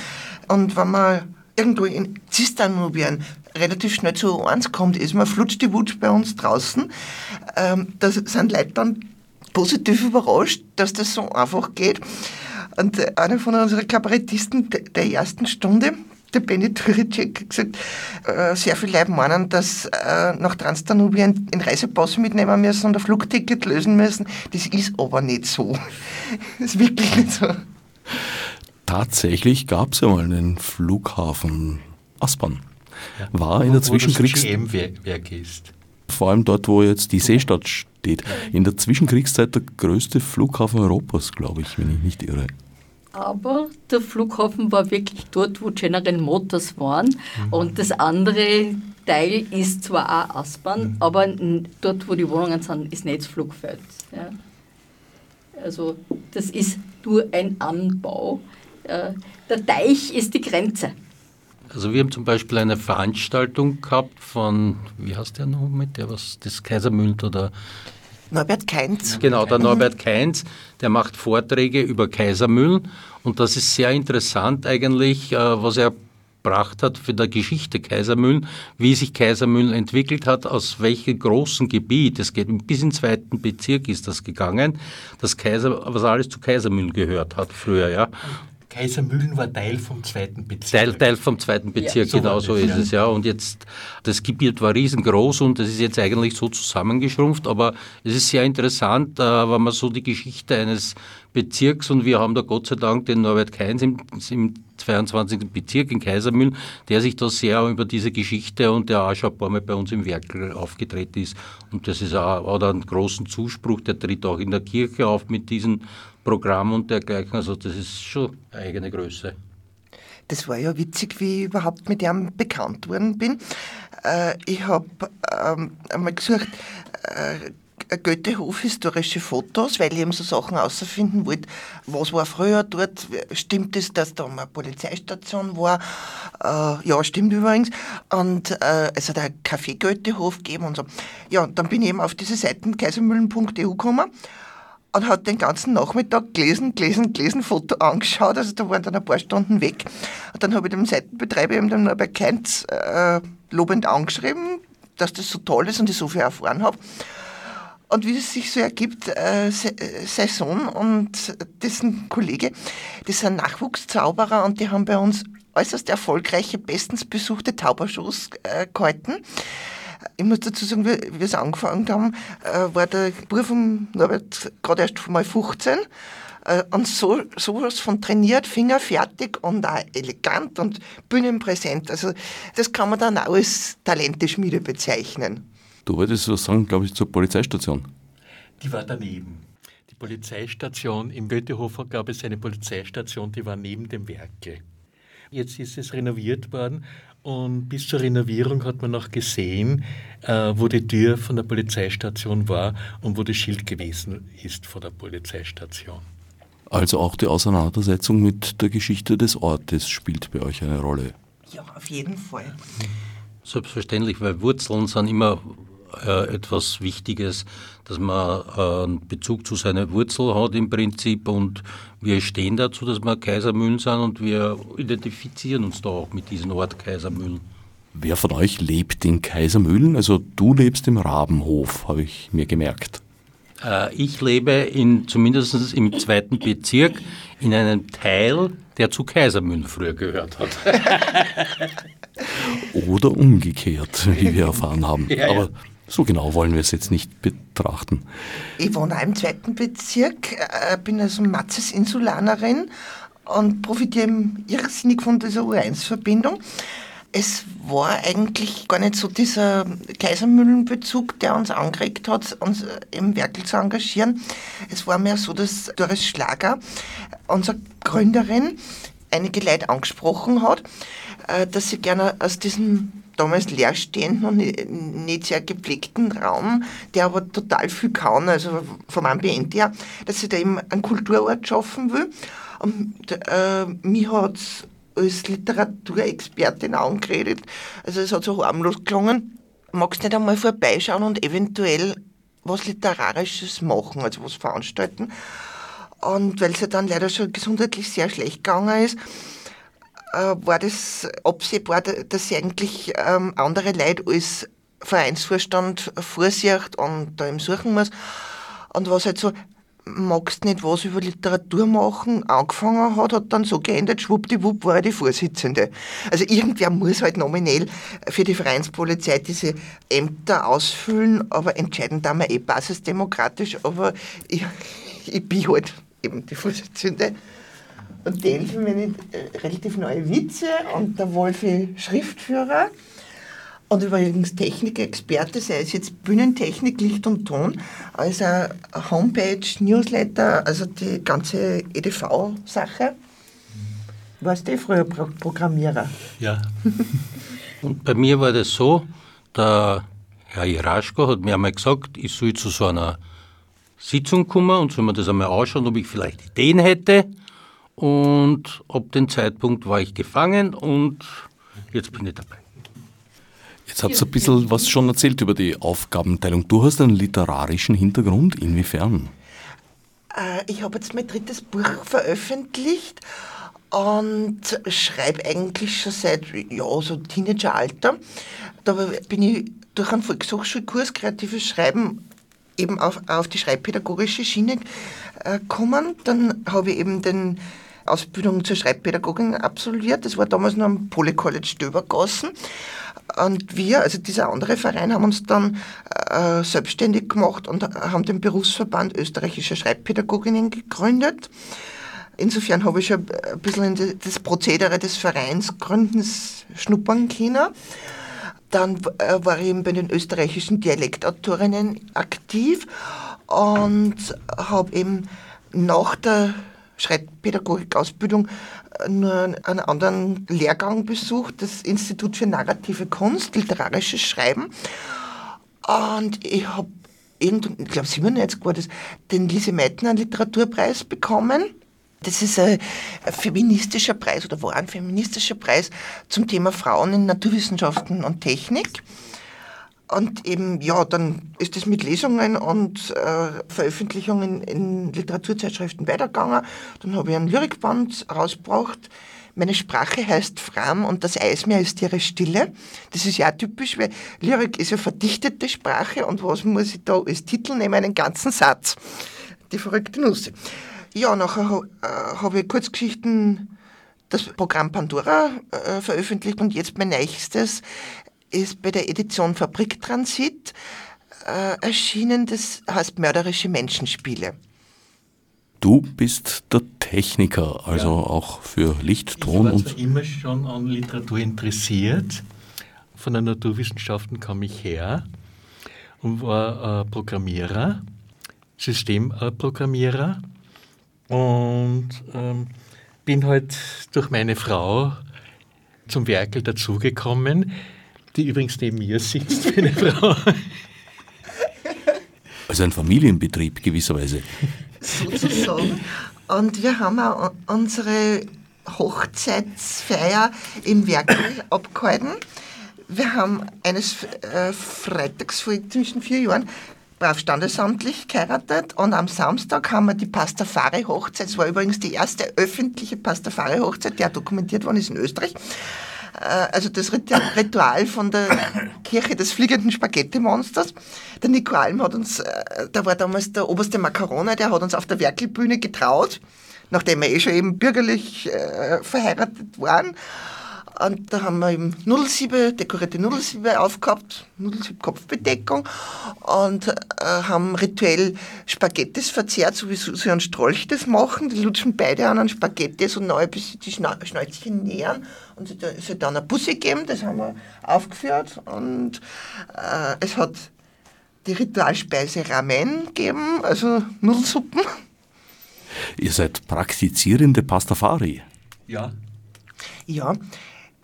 B: Und wenn man irgendwo in Zisternubien relativ schnell zu U1 kommt, ist man flutscht die Wutsch bei uns draußen. Ähm, da sind Leute dann positiv überrascht, dass das so einfach geht. Und einer von unseren Kabarettisten der ersten Stunde, der Benny Turicek gesagt, äh, sehr viele Leute meinen, dass äh, nach Transdanubien in Reisepass mitnehmen müssen und ein Flugticket lösen müssen. Das ist aber nicht so. <laughs> Das ist wirklich nicht so.
A: Tatsächlich gab es ja mal einen Flughafen Aspern. War in der Zwischenkriegszeit.
C: ist.
A: Vor allem dort, wo jetzt die Seestadt steht. In der Zwischenkriegszeit der größte Flughafen Europas, glaube ich, wenn ich nicht irre.
E: Aber der Flughafen war wirklich dort, wo General Motors waren. Mhm. Und das andere Teil ist zwar auch Aspern, mhm. aber dort, wo die Wohnungen sind, ist nicht das Flugfeld. Ja. Also das ist nur ein Anbau. Äh, der Teich ist die Grenze.
D: Also wir haben zum Beispiel eine Veranstaltung gehabt von, wie heißt der noch mit, der was, das Kaisermünd oder
B: Norbert Keinz.
D: Genau, der Norbert Keinz, der macht Vorträge über Kaisermühlen und das ist sehr interessant eigentlich, äh, was er gebracht hat für die Geschichte Kaisermühlen, wie sich Kaisermühlen entwickelt hat, aus welchem großen Gebiet, es geht bis in den zweiten Bezirk ist das gegangen, das Kaiser, was alles zu Kaisermühlen gehört hat früher, ja.
C: Kaisermühlen war Teil vom zweiten Bezirk.
D: Teil, Teil vom zweiten Bezirk, ja, so genau so ist ja. es, ja. Und jetzt, das Gebiet war riesengroß und das ist jetzt eigentlich so zusammengeschrumpft, aber es ist sehr interessant, äh, wenn man so die Geschichte eines Bezirks und wir haben da Gott sei Dank den Norbert Keins im, im 22. Bezirk in Kaisermühlen, der sich da sehr über diese Geschichte und der auch schon ein paar Mal bei uns im Werkel aufgetreten ist. Und das ist auch, hat einen großen Zuspruch, der tritt auch in der Kirche auf mit diesen Programm und dergleichen. Also das ist schon eigene Größe.
B: Das war ja witzig, wie ich überhaupt mit ihm bekannt worden bin. Äh, ich habe ähm, einmal gesucht, äh, Goethehof historische Fotos, weil ich eben so Sachen herausfinden wollte, was war früher dort, stimmt es, dass da eine Polizeistation war, äh, ja, stimmt übrigens, und äh, es hat ein Café Goethehof gegeben und so. Ja, und dann bin ich eben auf diese Seiten kaisermühlen.eu gekommen und hat den ganzen Nachmittag gelesen, gelesen, gelesen, Foto angeschaut. Also da waren dann ein paar Stunden weg. Und dann habe ich dem Seitenbetreiber eben dann bei Keinz äh, lobend angeschrieben, dass das so toll ist und ich so viel erfahren habe. Und wie es sich so ergibt, äh, sein Sohn und dessen Kollege, die sind Nachwuchszauberer und die haben bei uns äußerst erfolgreiche, bestens besuchte Taubershows äh, gehalten. Ich muss dazu sagen, wie wir es angefangen haben, äh, war der Bruder von Norbert gerade erst mal 15 äh, und so sowas von trainiert, fingerfertig und auch elegant und bühnenpräsent. Also das kann man dann auch als Talenteschmiede bezeichnen.
A: Du wolltest was sagen, glaube ich, zur Polizeistation.
C: Die war daneben. Die Polizeistation im Goethehofer gab es eine Polizeistation, die war neben dem Werke. Jetzt ist es renoviert worden und bis zur Renovierung hat man noch gesehen, äh, wo die Tür von der Polizeistation war und wo das Schild gewesen ist von der Polizeistation.
A: Also auch die Auseinandersetzung mit der Geschichte des Ortes spielt bei euch eine Rolle.
B: Ja, auf jeden Fall.
D: Selbstverständlich, weil Wurzeln sind immer äh, etwas Wichtiges, dass man äh, einen Bezug zu seiner Wurzel hat im Prinzip und wir stehen dazu, dass wir Kaisermühlen sind und wir identifizieren uns da auch mit diesem Ort Kaisermühlen.
A: Wer von euch lebt in Kaisermühlen? Also du lebst im Rabenhof, habe ich mir gemerkt.
D: Äh, ich lebe in, zumindest im zweiten Bezirk in einem Teil, der zu Kaisermühlen früher gehört hat. <laughs>
A: Oder umgekehrt, wie wir erfahren haben. <laughs> Ja, Aber ja. So genau wollen wir es jetzt nicht betrachten.
B: Ich wohne auch im zweiten Bezirk, äh, bin also Matzes-Insulanerin und profitiere irrsinnig von dieser U1-Verbindung. Es war eigentlich gar nicht so dieser Kaisermühlenbezug, der uns angeregt hat, uns im Werkel zu engagieren. Es war mehr so, dass Doris Schlager, unsere Gründerin, einige Leute angesprochen hat, äh, dass sie gerne aus diesem damals leerstehenden und nicht sehr gepflegten Raum, der aber total viel kann, also vom Ambiente her, dass sie da eben einen Kulturort schaffen will. Und äh, mich hat als Literaturexpertin angeredet. Also es hat so harmlos gelungen. Magst nicht einmal vorbeischauen und eventuell was Literarisches machen, also was veranstalten? Und weil es ja dann leider schon gesundheitlich sehr schlecht gegangen ist, war das absehbar, dass sie eigentlich ähm, andere Leute als Vereinsvorstand vorsieht und da eben suchen muss. Und was halt so, magst nicht was über Literatur machen, angefangen hat, hat dann so geendet, schwuppdiwupp war er die Vorsitzende. Also irgendwer muss halt nominell für die Vereinspolizei diese Ämter ausfüllen, aber entscheiden da wir eh basisdemokratisch, aber ich, <laughs> ich bin halt eben die Vorsitzende. Und Delphi meine äh, relativ neue Witze und der Wolfi Schriftführer. Und übrigens Technikexperte, sei es jetzt Bühnentechnik, Licht und Ton, also Homepage, Newsletter, also die ganze EDV-Sache. Warst du eh früher Pro Programmierer?
C: Ja.
D: und bei mir war das so, der Herr Jeraschko hat mir einmal gesagt, ich soll zu so einer Sitzung kommen und soll mir das einmal anschauen, ob ich vielleicht Ideen hätte. Und ab dem Zeitpunkt war ich gefangen und jetzt bin ich dabei.
A: Jetzt habt ihr ein bisschen was schon erzählt über die Aufgabenteilung. Du hast einen literarischen Hintergrund, inwiefern?
B: Äh, ich habe jetzt mein drittes Buch veröffentlicht und schreibe eigentlich schon seit ja, so Teenageralter. Da bin ich durch einen Volkshochschulkurs Kreatives Schreiben eben auf, auf die schreibpädagogische Schiene äh, gekommen. Dann habe ich eben den Ausbildung zur Schreibpädagogin absolviert. Das war damals noch am Polycollege Stöbergassen. Und wir, also dieser andere Verein, haben uns dann äh, selbstständig gemacht und haben den Berufsverband österreichischer Schreibpädagoginnen gegründet. Insofern habe ich schon ein bisschen in das Prozedere des Vereinsgründens schnuppern können. Dann äh, war ich eben bei den österreichischen Dialektautorinnen aktiv und habe eben nach der Schreibpädagogik-Ausbildung äh, nur einen anderen Lehrgang besucht, das Institut für narrative Kunst, literarisches Schreiben. Und ich habe, ich glaube 97 war das, den Lise Meitner Literaturpreis bekommen. Das ist ein feministischer Preis oder war ein feministischer Preis zum Thema Frauen in Naturwissenschaften und Technik. Und eben, ja, dann ist es mit Lesungen und äh, Veröffentlichungen in Literaturzeitschriften weitergegangen. Dann habe ich einen Lyrikband rausgebracht. Meine Sprache heißt Fram und das Eismeer ist ihre Stille. Das ist ja typisch, weil Lyrik ist ja verdichtete Sprache und was muss ich da als Titel nehmen? Einen ganzen Satz. Die verrückte Nuss. Ja, nachher äh, habe ich Kurzgeschichten das Programm Pandora äh, veröffentlicht und jetzt mein nächstes ist bei der Edition Fabriktransit äh, erschienen, das heißt Mörderische Menschenspiele.
A: Du bist der Techniker, also ja. auch für Licht, Ton
C: ich war
A: und.
C: immer schon an Literatur interessiert. Von den Naturwissenschaften kam ich her und war äh, Programmierer, Systemprogrammierer und ähm, bin halt durch meine Frau zum Werkel dazugekommen die übrigens neben mir sitzt, <laughs> meine Frau.
A: Also ein Familienbetrieb gewisserweise.
B: Sozusagen. Und wir haben auch unsere Hochzeitsfeier im Werk <coughs> abgehalten. Wir haben eines äh, Freitags vor zwischen vier Jahren brav standesamtlich geheiratet und am Samstag haben wir die Pastafari-Hochzeit, es war übrigens die erste öffentliche Pastafari-Hochzeit, die auch dokumentiert worden ist in Österreich, also das Ritual von der <coughs> Kirche des fliegenden Spaghetti-Monsters. Der Nico Alm hat uns, äh, da war damals der oberste Macarone, der hat uns auf der Werkelbühne getraut, nachdem wir eh schon eben bürgerlich äh, verheiratet waren. Und da haben wir eben Nudelsiebe, dekorierte Nudelsiebe aufgehabt, Nudelsieb-Kopfbedeckung und äh, haben rituell Spaghettis verzehrt, so wie Susi und Strolch das machen. Die lutschen beide an einen Spaghetti so neu, bis sie die Schnäuzchen nähern und es hat dann eine Busse gegeben, das haben wir aufgeführt und äh, es hat die Ritualspeise Ramen gegeben, also Nudelsuppen.
A: Ihr seid praktizierende Pastafari.
C: Ja.
B: Ja,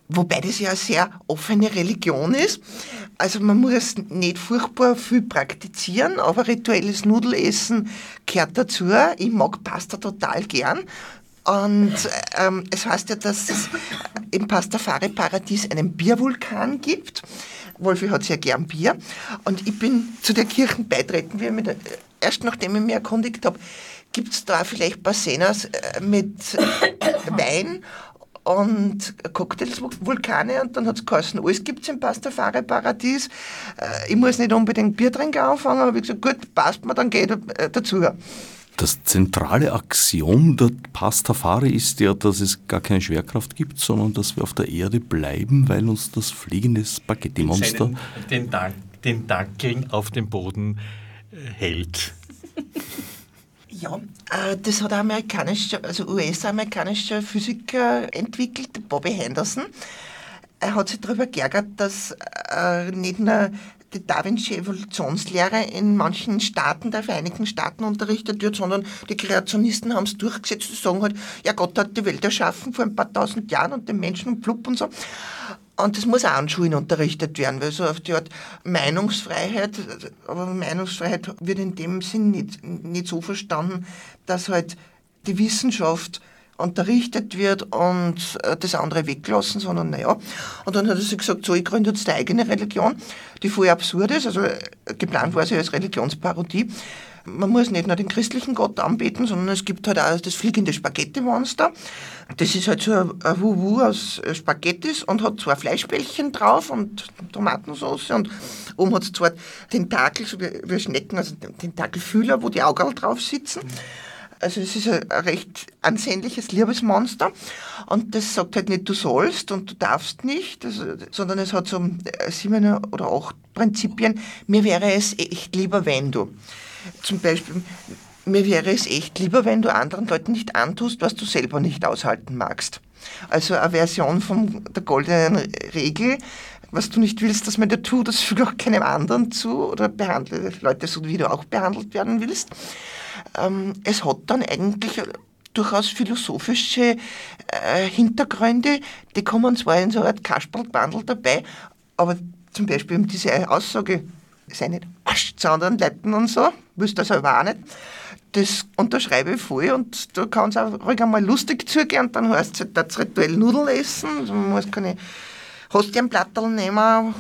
B: Wobei das ja eine sehr offene Religion ist. Also man muss nicht furchtbar viel praktizieren, aber rituelles Nudelessen gehört dazu. Ich mag Pasta total gern. Und ähm, es heißt ja, dass es im Pastafari-Paradies einen Biervulkan gibt. Wolfi hat sehr gern Bier. Und ich bin zu der Kirche beitreten, wie mit, erst nachdem ich mich erkundigt habe, gibt es da vielleicht ein paar Szenas äh, mit Wein und Cocktails, Vulkane und dann hat es geheißen, alles gibt es im Pastafari-Paradies. Äh, ich muss nicht unbedingt Bier trinken anfangen, aber ich gesagt, gut, passt mir, dann geht äh, dazu.
A: Das zentrale Axiom der Pastafari ist ja, dass es gar keine Schwerkraft gibt, sondern dass wir auf der Erde bleiben, weil uns das fliegende Spaghetti-Monster
C: den, Dank, den Dankeln auf dem Boden äh, hält. <laughs>
B: Ja, äh, das hat ein amerikanischer, also US-amerikanischer Physiker entwickelt, Bobby Henderson. Er hat sich darüber geärgert, dass äh, nicht nur die Da Vinci-Evolutionslehre in manchen Staaten der Vereinigten Staaten unterrichtet wird, sondern die Kreationisten haben es durchgesetzt, die sagen halt, ja Gott hat die Welt erschaffen vor ein paar tausend Jahren und den Menschen und plupp und so. Und das muss auch an Schulen unterrichtet werden, weil so auf die Art Meinungsfreiheit, aber Meinungsfreiheit wird in dem Sinn nicht, nicht so verstanden, dass halt die Wissenschaft unterrichtet wird und äh, das andere weglassen, sondern naja. Und dann hat er sich gesagt, so, ich gründe jetzt eine eigene Religion, die voll absurd ist, also äh, geplant war sie als Religionsparodie. Man muss nicht nur den christlichen Gott anbeten, sondern es gibt halt auch das fliegende Spaghetti-Monster. Das ist halt so ein Wuhu aus äh, Spaghettis und hat zwei Fleischbällchen drauf und Tomatensauce und oben hat es zwei Tentakel, so wie, wie Schnecken, also Tentakelfühler, wo die Augen drauf sitzen. Also es ist ein, recht ansehnliches Liebesmonster und das sagt halt nicht, du sollst und du darfst nicht, also, sondern es hat so äh, sieben oder acht Prinzipien. Mir wäre es echt lieber, wenn du. Zum Beispiel, mir wäre es echt lieber, wenn du anderen Leuten nicht antust, was du selber nicht aushalten magst. Also eine Version von der goldenen Regel, was du nicht willst, dass man dir tut, das füge auch keinem anderen zu oder behandle Leute so, wie du auch behandelt werden willst ähm, es hat dann eigentlich durchaus philosophische äh, Hintergründe, die kommen zwar in so einer Art Kasperlbandel dabei, aber zum Beispiel diese Aussage, sei nicht Arsch zu anderen Leuten und so, wüsste das aber auch nicht, das unterschreibe ich voll und da kann es auch ruhig einmal lustig zugehen und dann heißt es halt, das rituell Nudeln essen, man muss keine Hostienplattel nehmen,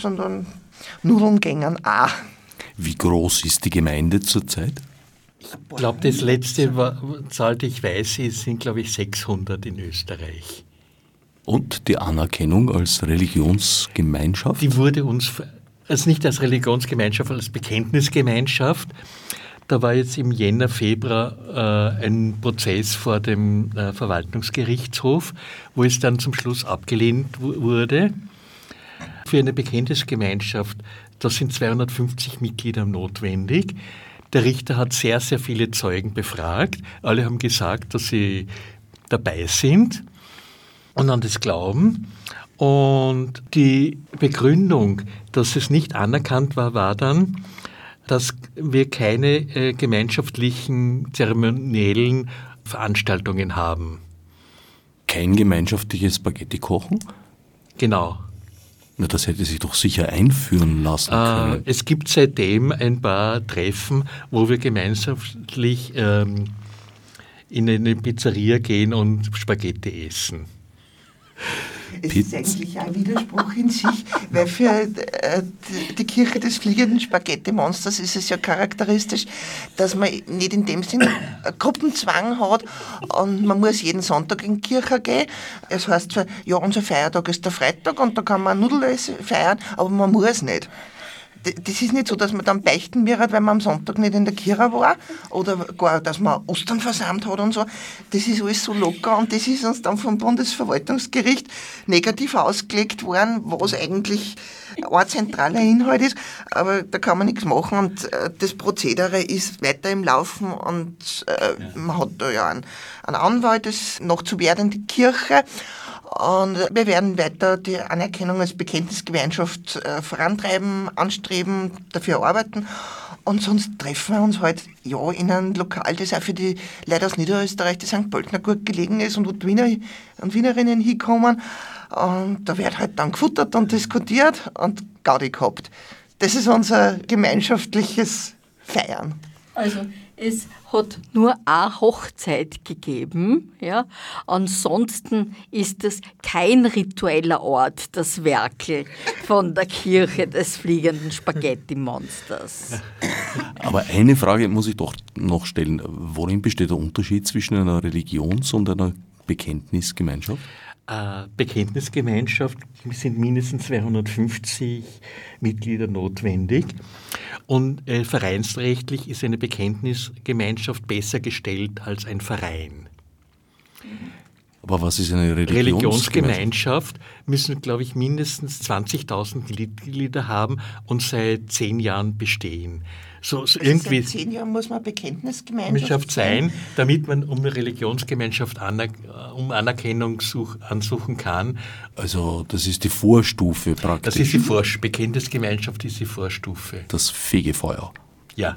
B: sondern Nudeln gängen auch.
A: Wie groß ist die Gemeinde zurzeit?
C: Ich glaube, das letzte Zahl, die ich weiß, sind, glaube ich, 600 in Österreich.
A: Und die Anerkennung als Religionsgemeinschaft?
C: Die wurde uns, also nicht als Religionsgemeinschaft, als Bekenntnisgemeinschaft. Da war jetzt im Jänner, Februar äh, ein Prozess vor dem äh, Verwaltungsgerichtshof, wo es dann zum Schluss abgelehnt wurde. Für eine Bekenntnisgemeinschaft, da sind 250 Mitglieder notwendig. Der Richter hat sehr, sehr viele Zeugen befragt. Alle haben gesagt, dass sie dabei sind und an das glauben. Und die Begründung, dass es nicht anerkannt war, war dann, dass wir keine äh, gemeinschaftlichen zeremoniellen Veranstaltungen haben.
A: Kein gemeinschaftliches Spaghetti-Kochen?
C: Genau.
A: Na, das hätte sich doch sicher einführen lassen können.
C: Äh, es gibt seitdem ein paar Treffen, wo wir gemeinschaftlich ähm, in eine Pizzeria gehen und Spaghetti essen.
B: Es ist eigentlich ein Widerspruch in sich, weil für äh, die Kirche des fliegenden Spaghetti-Monsters ist es ja charakteristisch, dass man nicht in dem Sinne Gruppenzwang hat und man muss jeden Sonntag in die Kirche gehen. Es heißt zwar, ja, unser Feiertag ist der Freitag und da kann man Nudeln feiern, aber man muss nicht das ist nicht so, dass man dann beichten wird, weil man am Sonntag nicht in der Kirche war oder gar, dass man Ostern versammelt hat und so. Das ist alles so locker und das ist uns dann vom Bundesverwaltungsgericht negativ ausgelegt worden, was eigentlich ein zentraler Inhalt ist, aber da kann man nichts machen und äh, das Prozedere ist weiter im Laufen und äh, man hat da ja einen, einen Anwalt, das noch zu werdende Kirche und wir werden weiter die Anerkennung als Bekenntnisgemeinschaft äh, vorantreiben, anstreben, dafür arbeiten. Und sonst treffen wir uns halt ja, in einem Lokal, das auch für die Leute aus Niederösterreich, die St. Pöltner gut gelegen ist und wo die Wiener und Wienerinnen hinkommen. Und da wird halt dann gefuttert und diskutiert und Gaudi gehabt. Das ist unser gemeinschaftliches Feiern.
E: Also Es hat nur eine Hochzeit gegeben. Ja. Ansonsten ist es kein ritueller Ort, das Werkel von der Kirche des fliegenden Spaghetti-Monsters.
A: Aber eine Frage muss ich doch noch stellen. Worin besteht der Unterschied zwischen einer Religions- und einer Bekenntnisgemeinschaft?
C: Äh, Bekenntnisgemeinschaft sind mindestens 250 Mitglieder notwendig. Und äh, vereinsrechtlich ist eine Bekenntnisgemeinschaft besser gestellt als ein Verein.
A: Aber was ist eine Religionsgemeinschaft?
C: Religionsgemeinschaft müssen, glaube ich, mindestens 20.000 Mitglieder haben und seit zehn Jahren bestehen. So, so
B: Also
C: irgendwie
B: seit zehn Jahren muss man Bekenntnisgemeinschaft
C: Gemeinschaft sein, damit man um eine Religionsgemeinschaft anerk um Anerkennung such, ansuchen kann.
A: Also das ist die Vorstufe praktisch.
C: Das ist die Vor Bekenntnisgemeinschaft ist die Vorstufe.
A: das Fegefeuer.
C: Ja.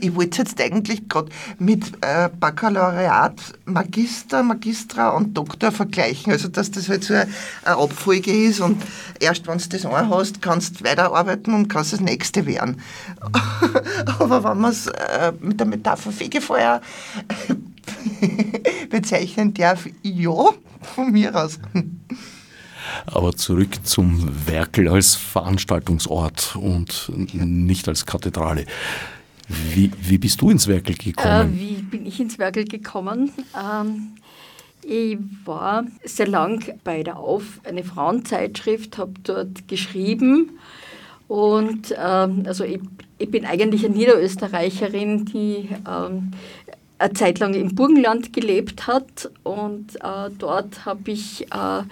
B: Ich wollte jetzt eigentlich gerade mit äh, Baccalaureat, Magister, Magistra und Doktor vergleichen. Also, dass das halt so eine, eine Abfolge ist und erst wenn du das eine hast, kannst du weiterarbeiten und kannst das nächste werden. <laughs> Aber wenn man es äh, mit der Metapher Fegefeuer <laughs> bezeichnen darf, ja, von mir aus.
A: Aber zurück zum Werkel als Veranstaltungsort und nicht als Kathedrale. Wie, wie bist du ins Werkel
E: Äh,
A: gekommen?
E: wie bin ich ins Werkel gekommen? Ähm, ich war sehr lang bei der Auf, eine Frauenzeitschrift, habe dort geschrieben und ähm, also ich, ich bin eigentlich eine Niederösterreicherin, die ähm, eine Zeit lang im Burgenland gelebt hat und äh, dort habe ich äh,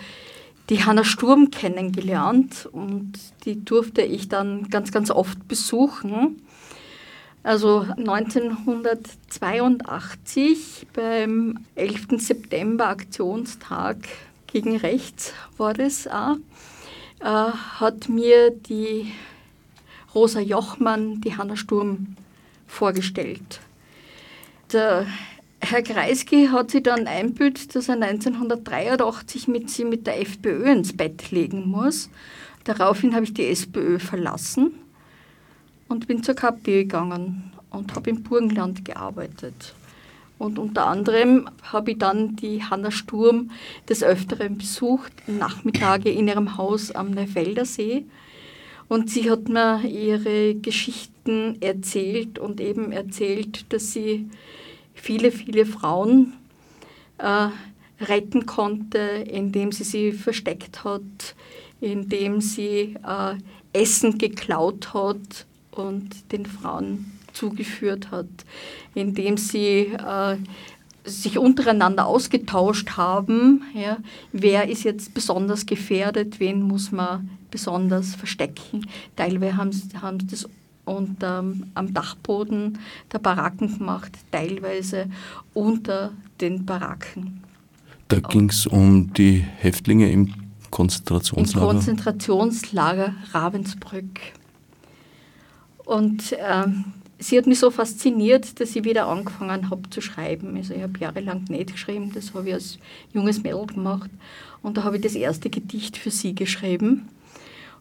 E: die Hanna Sturm kennengelernt und die durfte ich dann ganz, ganz oft besuchen. Also 1982 beim 11. September Aktionstag gegen rechts war das auch, äh, hat mir die Rosa Jochmann die Hanna Sturm vorgestellt. Der Herr Kreisky hat sich dann einbildet, dass er 1983 mit sie mit der FPÖ ins Bett legen muss. Daraufhin habe ich die SPÖ verlassen und bin zur KP gegangen und habe im Burgenland gearbeitet. Und unter anderem habe ich dann die Hanna Sturm des Öfteren besucht, Nachmittage in ihrem Haus am Neufelder See. Und sie hat mir ihre Geschichten erzählt und eben erzählt, dass sie viele, viele Frauen äh, retten konnte, indem sie sie versteckt hat, indem sie äh, Essen geklaut hat und den Frauen zugeführt hat, indem sie äh, sich untereinander ausgetauscht haben, ja, wer ist jetzt besonders gefährdet, wen muss man besonders verstecken. Teilweise haben sie, haben sie das unter, am Dachboden der Baracken gemacht, teilweise unter den Baracken.
A: Da ging es um die Häftlinge im
E: Im
A: Konzentrationslager.
E: Konzentrationslager Ravensbrück. Und ähm, sie hat mich so fasziniert, dass ich wieder angefangen habe zu schreiben. Also ich habe jahrelang nicht geschrieben, das habe ich als junges Mädel gemacht. Und da habe ich das erste Gedicht für sie geschrieben.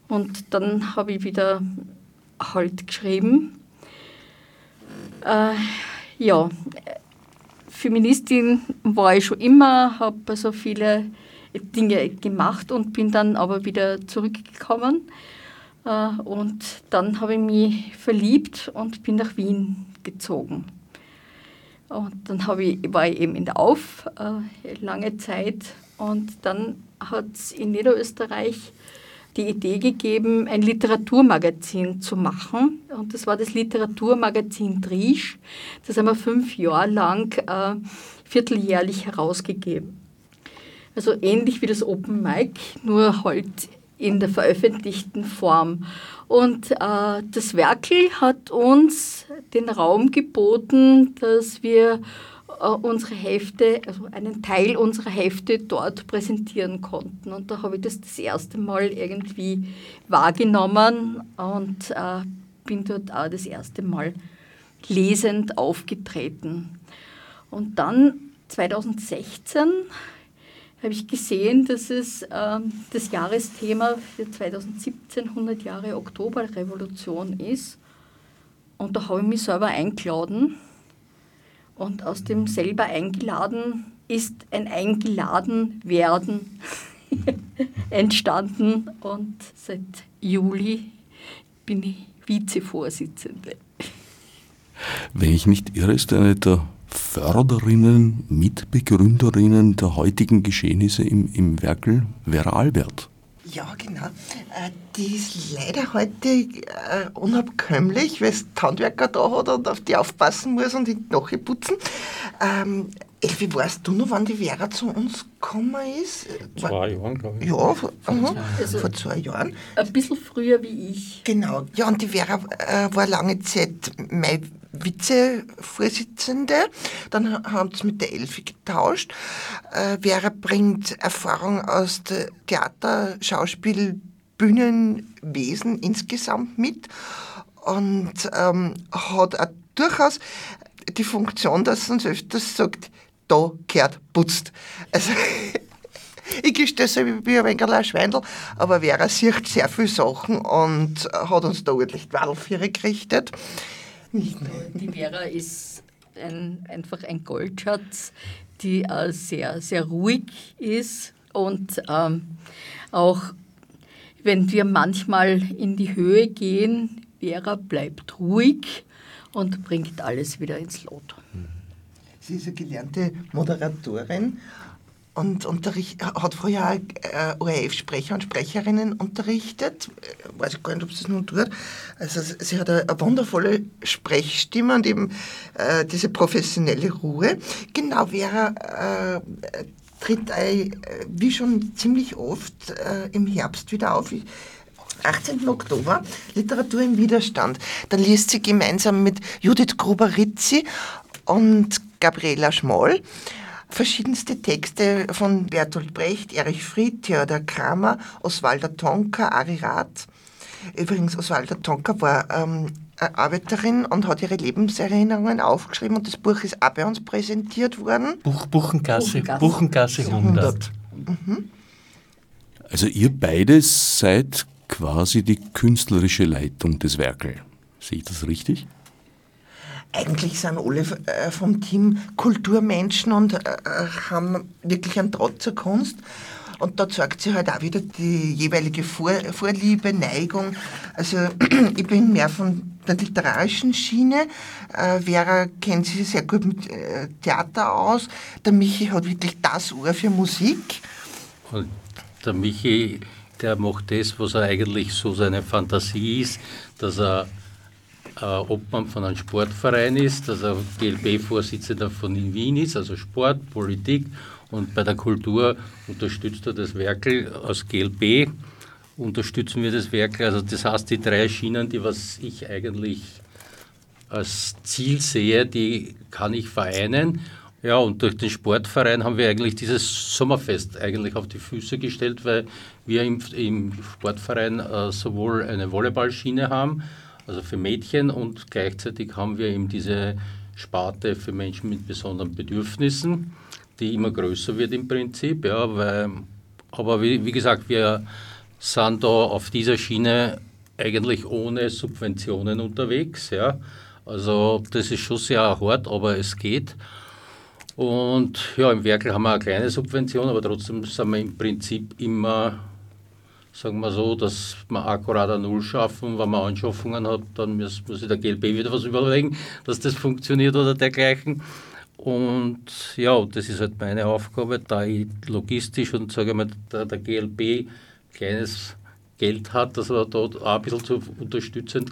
E: Und dann habe ich wieder halt geschrieben. Äh, ja, Feministin war ich schon immer, habe also viele Dinge gemacht und bin dann aber wieder zurückgekommen. Äh, Und dann habe ich mich verliebt und bin nach Wien gezogen. Und dann ich, war ich eben in der Auf äh, lange Zeit und dann hat es in Niederösterreich die Idee gegeben, ein Literaturmagazin zu machen. Und das war das Literaturmagazin Driesch. Das haben wir fünf Jahre lang äh, vierteljährlich herausgegeben. Also ähnlich wie das Open Mic, nur halt in der veröffentlichten Form. Und äh, das Werkel hat uns den Raum geboten, dass wir äh, unsere Hefte, also einen Teil unserer Hefte dort präsentieren konnten. Und da habe ich das das erste Mal irgendwie wahrgenommen und äh, bin dort auch das erste Mal lesend aufgetreten. Und dann 2016 habe ich gesehen, dass es ähm, das Jahresthema für 2017 100 Jahre Oktoberrevolution ist. Und da habe ich mich selber eingeladen. Und aus dem selber eingeladen ist ein eingeladen werden <laughs> entstanden. Und seit Juli bin ich Vizevorsitzende.
A: Wenn ich nicht irre, ist eine der Förderinnen, Mitbegründerinnen der heutigen Geschehnisse im, im Werkel Vera Albert.
B: Ja, genau. Äh, die ist leider heute äh, unabkömmlich, weil es Handwerker da hat und auf die aufpassen muss und die Knochen putzen. Ähm, Elfi, weißt du noch, wann die Vera zu uns gekommen ist?
D: Zwei Jahren, glaube ich.
B: Ja, vor, aha, also vor zwei Jahren.
E: Ein bisschen früher wie ich.
B: Genau. Ja, und die Vera äh, war lange Zeit meine Vizevorsitzende. Dann haben sie mit der Elfi getauscht. Äh, Vera bringt Erfahrung aus der Theater, Schauspiel, Bühnenwesen insgesamt mit und ähm, hat auch durchaus die Funktion, dass sie uns öfters sagt, da gehört putzt. Also, <laughs> ich gestehe es, ich bin ein wenig ein Schweindel, aber Vera sieht sehr viele Sachen und hat uns da ordentlich die Wadel gerichtet.
E: Die Vera ist ein, einfach ein Goldschatz, die äh, sehr, sehr ruhig ist und ähm, auch wenn wir manchmal in die Höhe gehen, Vera bleibt ruhig und bringt alles wieder ins Lot.
B: Sie ist eine gelernte Moderatorin und unterricht, hat auch äh, ORF-Sprecher und Sprecherinnen unterrichtet. Ich weiß gar nicht, ob sie es nun tut. Also sie hat eine, wundervolle Sprechstimme und eben äh, diese professionelle Ruhe. Genau, Vera äh, tritt äh, wie schon ziemlich oft äh, im Herbst wieder auf. 18. Oktober, Literatur im Widerstand. Da liest sie gemeinsam mit Judith Gruber-Rizzi und Gabriela Schmoll verschiedenste Texte von Bertolt Brecht, Erich Fried, Theodor Kramer, Oswalda Tonka, Ari Rath. Übrigens, Oswalda Tonka war ähm, Arbeiterin und hat ihre Lebenserinnerungen aufgeschrieben und das Buch ist auch bei uns präsentiert worden.
C: Buch, Buchengasse, Buchengasse, Buchengasse 100. 100. Mhm.
A: Also ihr beide seid quasi die künstlerische Leitung des Werkel. Sehe ich das richtig?
B: Eigentlich sind alle äh, vom Team Kulturmenschen und äh, haben wirklich einen Trotz zur Kunst. Und da zeigt sich halt auch wieder die jeweilige Vor Vorliebe, Neigung. Also <clears throat> ich bin mehr von der literarischen Schiene. Äh, Vera kennt sich sehr gut mit äh, Theater aus. Der Michi hat wirklich das Ohr für Musik.
D: Und der Michi, der macht das, was er eigentlich so seine Fantasie ist, dass er Obmann von einem Sportverein ist, dass er GLB-Vorsitzender von Wien ist, also Sport, Politik und bei der Kultur unterstützt er das Werkel aus GLB, unterstützen wir das Werkel. Also das heißt, die drei Schienen, die was ich eigentlich als Ziel sehe, die kann ich vereinen. Ja, und durch den Sportverein haben wir eigentlich dieses Sommerfest eigentlich auf die Füße gestellt, weil wir im, im Sportverein äh, sowohl eine Volleyballschiene haben, also für Mädchen und gleichzeitig haben wir eben diese Sparte für Menschen mit besonderen Bedürfnissen, die immer größer wird im Prinzip. Ja, weil, aber wie, wie gesagt, wir sind da auf dieser Schiene eigentlich ohne Subventionen unterwegs. Ja. Also das ist schon sehr hart, aber es geht. Und ja, im Werkel haben wir eine kleine Subvention, aber trotzdem sind wir im Prinzip immer sagen wir so, dass wir akkurat eine Null schaffen. Wenn man Anschaffungen hat, dann muss, muss sich der GLB wieder was überlegen, dass das funktioniert oder dergleichen. Und ja, das ist halt meine Aufgabe, da ich logistisch und sage mal, der, der GLB kleines Geld hat, dass er dort auch ein bisschen zu unterstützen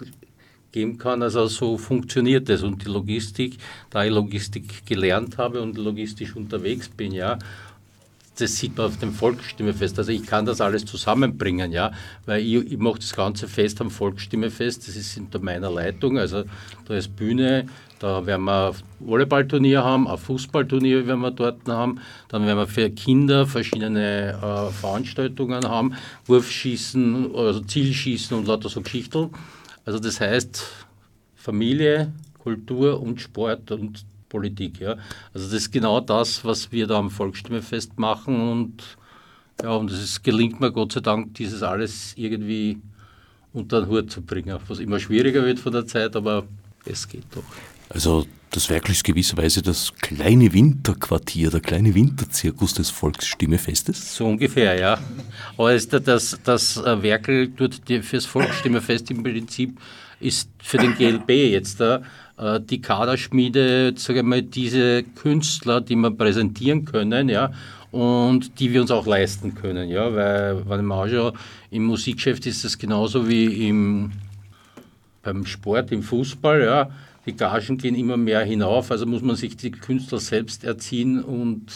D: geben kann. Also so funktioniert das. Und die Logistik, da ich Logistik gelernt habe und logistisch unterwegs bin, ja, das sieht man auf dem Volksstimmefest. Also ich kann das alles zusammenbringen, ja, weil ich, ich mache das ganze Fest am Volksstimmefest, das ist unter meiner Leitung, also da ist Bühne, da werden wir ein Volleyballturnier haben, ein Fußballturnier werden wir dort haben, dann werden wir für Kinder verschiedene äh, Veranstaltungen haben, Wurfschießen, also Zielschießen und lauter so Geschichten. Also das heißt Familie, Kultur und Sport und Politik. Ja. Also das ist genau das, was wir da am Volksstimmefest machen und ja, und es gelingt mir Gott sei Dank, dieses alles irgendwie unter den Hut zu bringen, was immer schwieriger wird von der Zeit, aber es geht doch.
A: Also das Werkel ist gewisserweise das kleine Winterquartier, der kleine Winterzirkus des Volksstimmefestes?
D: So ungefähr, ja. Aber das, das, das Werkel dort fürs Volksstimmefest im Prinzip ist für den GLB jetzt da äh, die Kaderschmiede, sage ich mal, diese Künstler, die wir präsentieren können, ja, und die wir uns auch leisten können, ja, weil, weil man schon im Musikgeschäft ist das genauso wie im, beim Sport, im Fußball, ja, die Gagen gehen immer mehr hinauf, also muss man sich die Künstler selbst erziehen und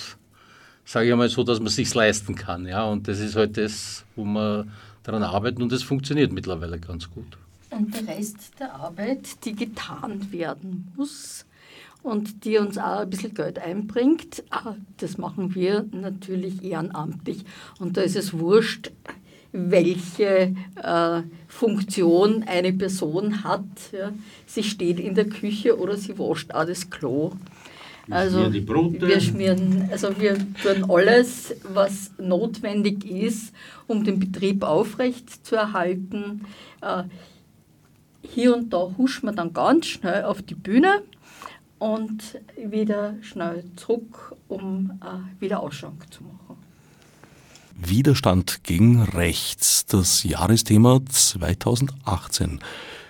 D: sage ich einmal so, dass man es sich leisten kann. Ja? Und das ist halt das, wo man daran arbeitet und das funktioniert mittlerweile ganz gut.
E: Und der Rest der Arbeit, die getan werden muss und die uns auch ein bisschen Geld einbringt, ah, das machen wir natürlich ehrenamtlich. Und da ist es wurscht, welche äh, Funktion eine Person hat. Ja. Sie steht in der Küche oder sie wascht auch das Klo. Also
D: die Brote.
E: wir schmieren, also wir tun alles, was notwendig ist, um den Betrieb aufrecht zu erhalten. Äh, hier und da huschen wir dann ganz schnell auf die Bühne und wieder schnell zurück, um äh, wieder Ausschank zu machen.
A: Widerstand gegen Rechts, das Jahresthema 2018.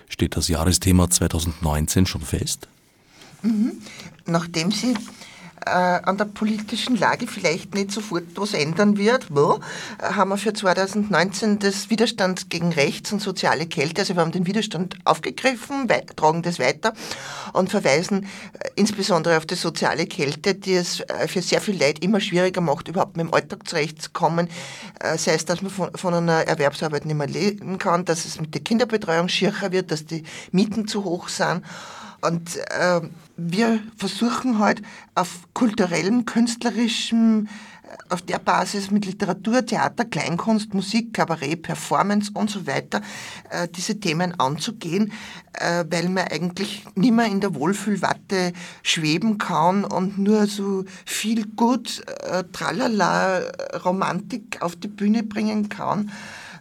A: Steht das Jahresthema 2019 schon fest?
B: Mhm. Nachdem Sie an der politischen Lage vielleicht nicht sofort was ändern wird, wo, äh, haben wir für 2019 das Widerstand gegen Rechts und soziale Kälte, also wir haben den Widerstand aufgegriffen, tragen das weiter und verweisen äh, insbesondere auf die soziale Kälte, die es äh, für sehr viel Leute immer schwieriger macht, überhaupt mit dem Alltag zurechtzukommen, äh, sei es, dass man von, von einer Erwerbsarbeit nicht mehr leben kann, dass es mit der Kinderbetreuung schierer wird, dass die Mieten zu hoch sind und äh, wir versuchen halt auf kulturellem, künstlerischem, äh, auf der Basis mit Literatur, Theater, Kleinkunst, Musik, Kabarett, Performance und so weiter äh, diese Themen anzugehen, äh, weil man eigentlich nicht mehr in der Wohlfühlwatte schweben kann und nur so viel gut Tralala Romantik auf die Bühne bringen kann,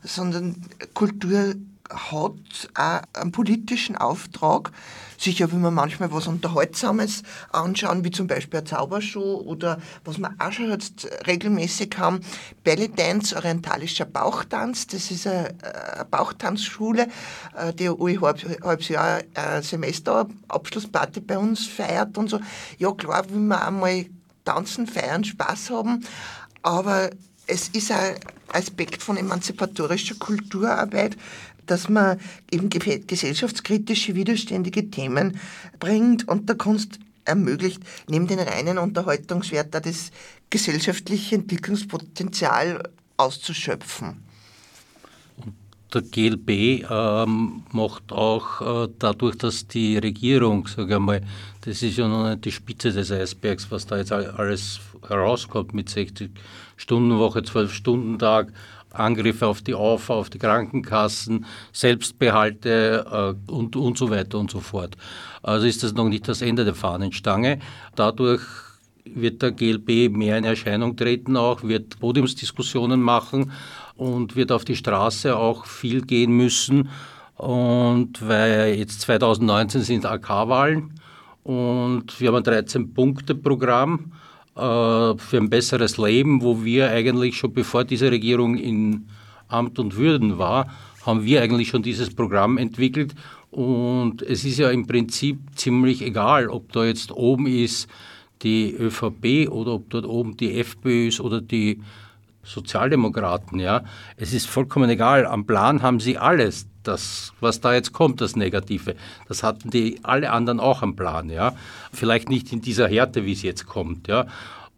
B: sondern Kultur hat einen politischen Auftrag. Sicher will man manchmal was Unterhaltsames anschauen, wie zum Beispiel eine Zaubershow oder was wir auch schon jetzt regelmäßig haben, Belly Dance, orientalischer Bauchtanz. Das ist eine, Bauchtanzschule, äh, die alle halb, halbes Jahr ein Semester Abschlussparty bei uns feiert und so. Ja klar, will man einmal tanzen, feiern, Spaß haben, aber es ist ein Aspekt von emanzipatorischer Kulturarbeit, dass man eben gesellschaftskritische, widerständige Themen bringt und der Kunst ermöglicht, neben den reinen Unterhaltungswert da das gesellschaftliche Entwicklungspotenzial auszuschöpfen.
D: Der GLB ähm, macht auch äh, dadurch, dass die Regierung, sage ich mal, das ist ja noch nicht die Spitze des Eisbergs, was da jetzt alles herauskommt mit 60 Stunden Woche, 12 Stunden Tag, Angriffe auf die AUFA, auf die Krankenkassen, Selbstbehalte äh, und, und so weiter und so fort. Also ist das noch nicht das Ende der Fahnenstange. Dadurch wird der GLB mehr in Erscheinung treten auch, wird Podiumsdiskussionen machen und wird auf die Straße auch viel gehen müssen. Und weil jetzt 2019 sind AK-Wahlen und wir haben ein 13-Punkte-Programm äh, für ein besseres Leben, wo wir eigentlich schon bevor diese Regierung in Amt und Würden war, haben wir eigentlich schon dieses Programm entwickelt. Und es ist ja im Prinzip ziemlich egal, ob da jetzt oben ist die ÖVP oder ob dort oben die FPÖ ist oder die Sozialdemokraten. Ja. Es ist vollkommen egal. Am Plan haben sie alles das, was da jetzt kommt, das Negative, das hatten die alle anderen auch am Plan, ja. Vielleicht nicht in dieser Härte, wie es jetzt kommt, ja.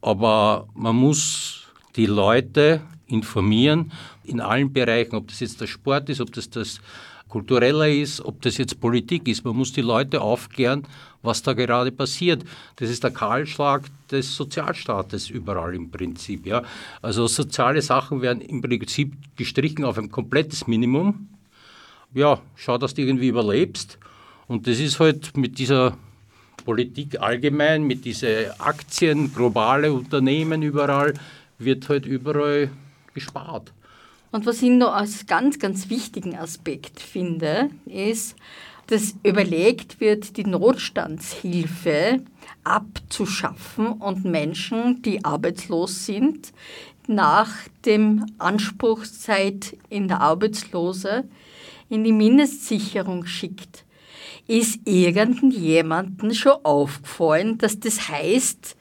D: Aber man muss die Leute informieren in allen Bereichen, ob das jetzt der Sport ist, ob das das Kulturelle ist, ob das jetzt Politik ist. Man muss die Leute aufklären, was da gerade passiert. Das ist der Kahlschlag des Sozialstaates überall im Prinzip. Ja. Also soziale Sachen werden im Prinzip gestrichen auf ein komplettes Minimum ja, schau, dass du irgendwie überlebst. Und das ist halt mit dieser Politik allgemein, mit diesen Aktien, globale Unternehmen überall, wird halt überall gespart.
E: Und was ich noch als ganz, ganz wichtigen Aspekt finde, ist, dass überlegt wird, die Notstandshilfe abzuschaffen und Menschen, die arbeitslos sind, nach dem Anspruchszeit in der Arbeitslose in die Mindestsicherung schickt. Ist irgendjemandem schon aufgefallen, dass das heißt,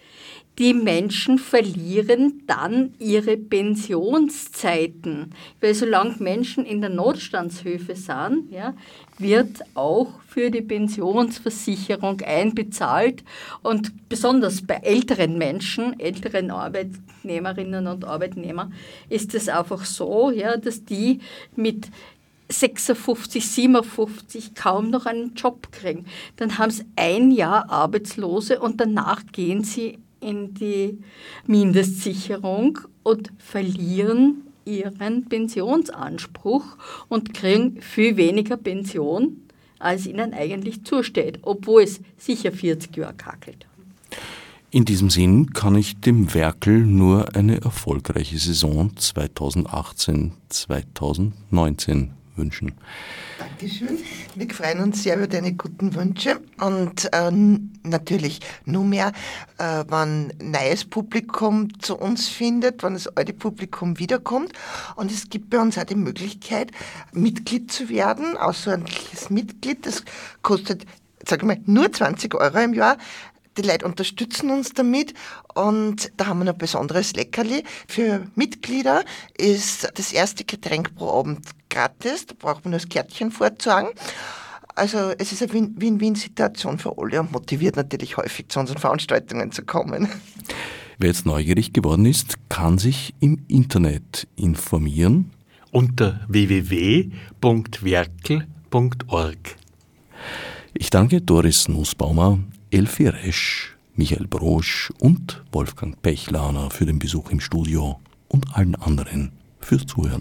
E: die Menschen verlieren dann ihre Pensionszeiten. Weil solange Menschen in der Notstandshilfe sind, ja, wird auch für die Pensionsversicherung einbezahlt. Und besonders bei älteren Menschen, älteren Arbeitnehmerinnen und Arbeitnehmern, ist es einfach so, ja, dass die mit 56, 57 kaum noch einen Job kriegen. Dann haben sie ein Jahr Arbeitslose und danach gehen sie in die Mindestsicherung und verlieren ihren Pensionsanspruch und kriegen viel weniger Pension, als ihnen eigentlich zusteht, obwohl es sicher 40 Jahre kackelt.
A: In diesem Sinn kann ich dem Werkel nur eine erfolgreiche Saison 2018-2019 wünschen.
B: Dankeschön. Wir freuen uns sehr über deine guten Wünsche und äh, natürlich nur mehr, äh, wenn neues Publikum zu uns findet, wenn das alte Publikum wiederkommt. Und es gibt bei uns auch die Möglichkeit, Mitglied zu werden, außerordentliches Mitglied. Das kostet, sag ich mal, nur 20 Euro im Jahr. Die Leute unterstützen uns damit und da haben wir ein besonderes Leckerli. Für Mitglieder ist das erste Getränk pro Abend gratis, da braucht man nur das Kärtchen vorzusagen. Also es ist eine Win-Win-Situation für alle und motiviert natürlich häufig zu unseren Veranstaltungen zu kommen.
A: Wer jetzt neugierig geworden ist, kann sich im Internet informieren.
C: Unter www.werkel.org.
A: Ich danke Doris Nussbaumer, Elfi Resch, Michael Brosch und Wolfgang Pechlaner für den Besuch im Studio und allen anderen fürs Zuhören.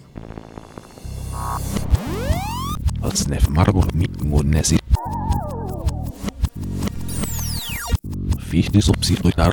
F: Fichte subsidiar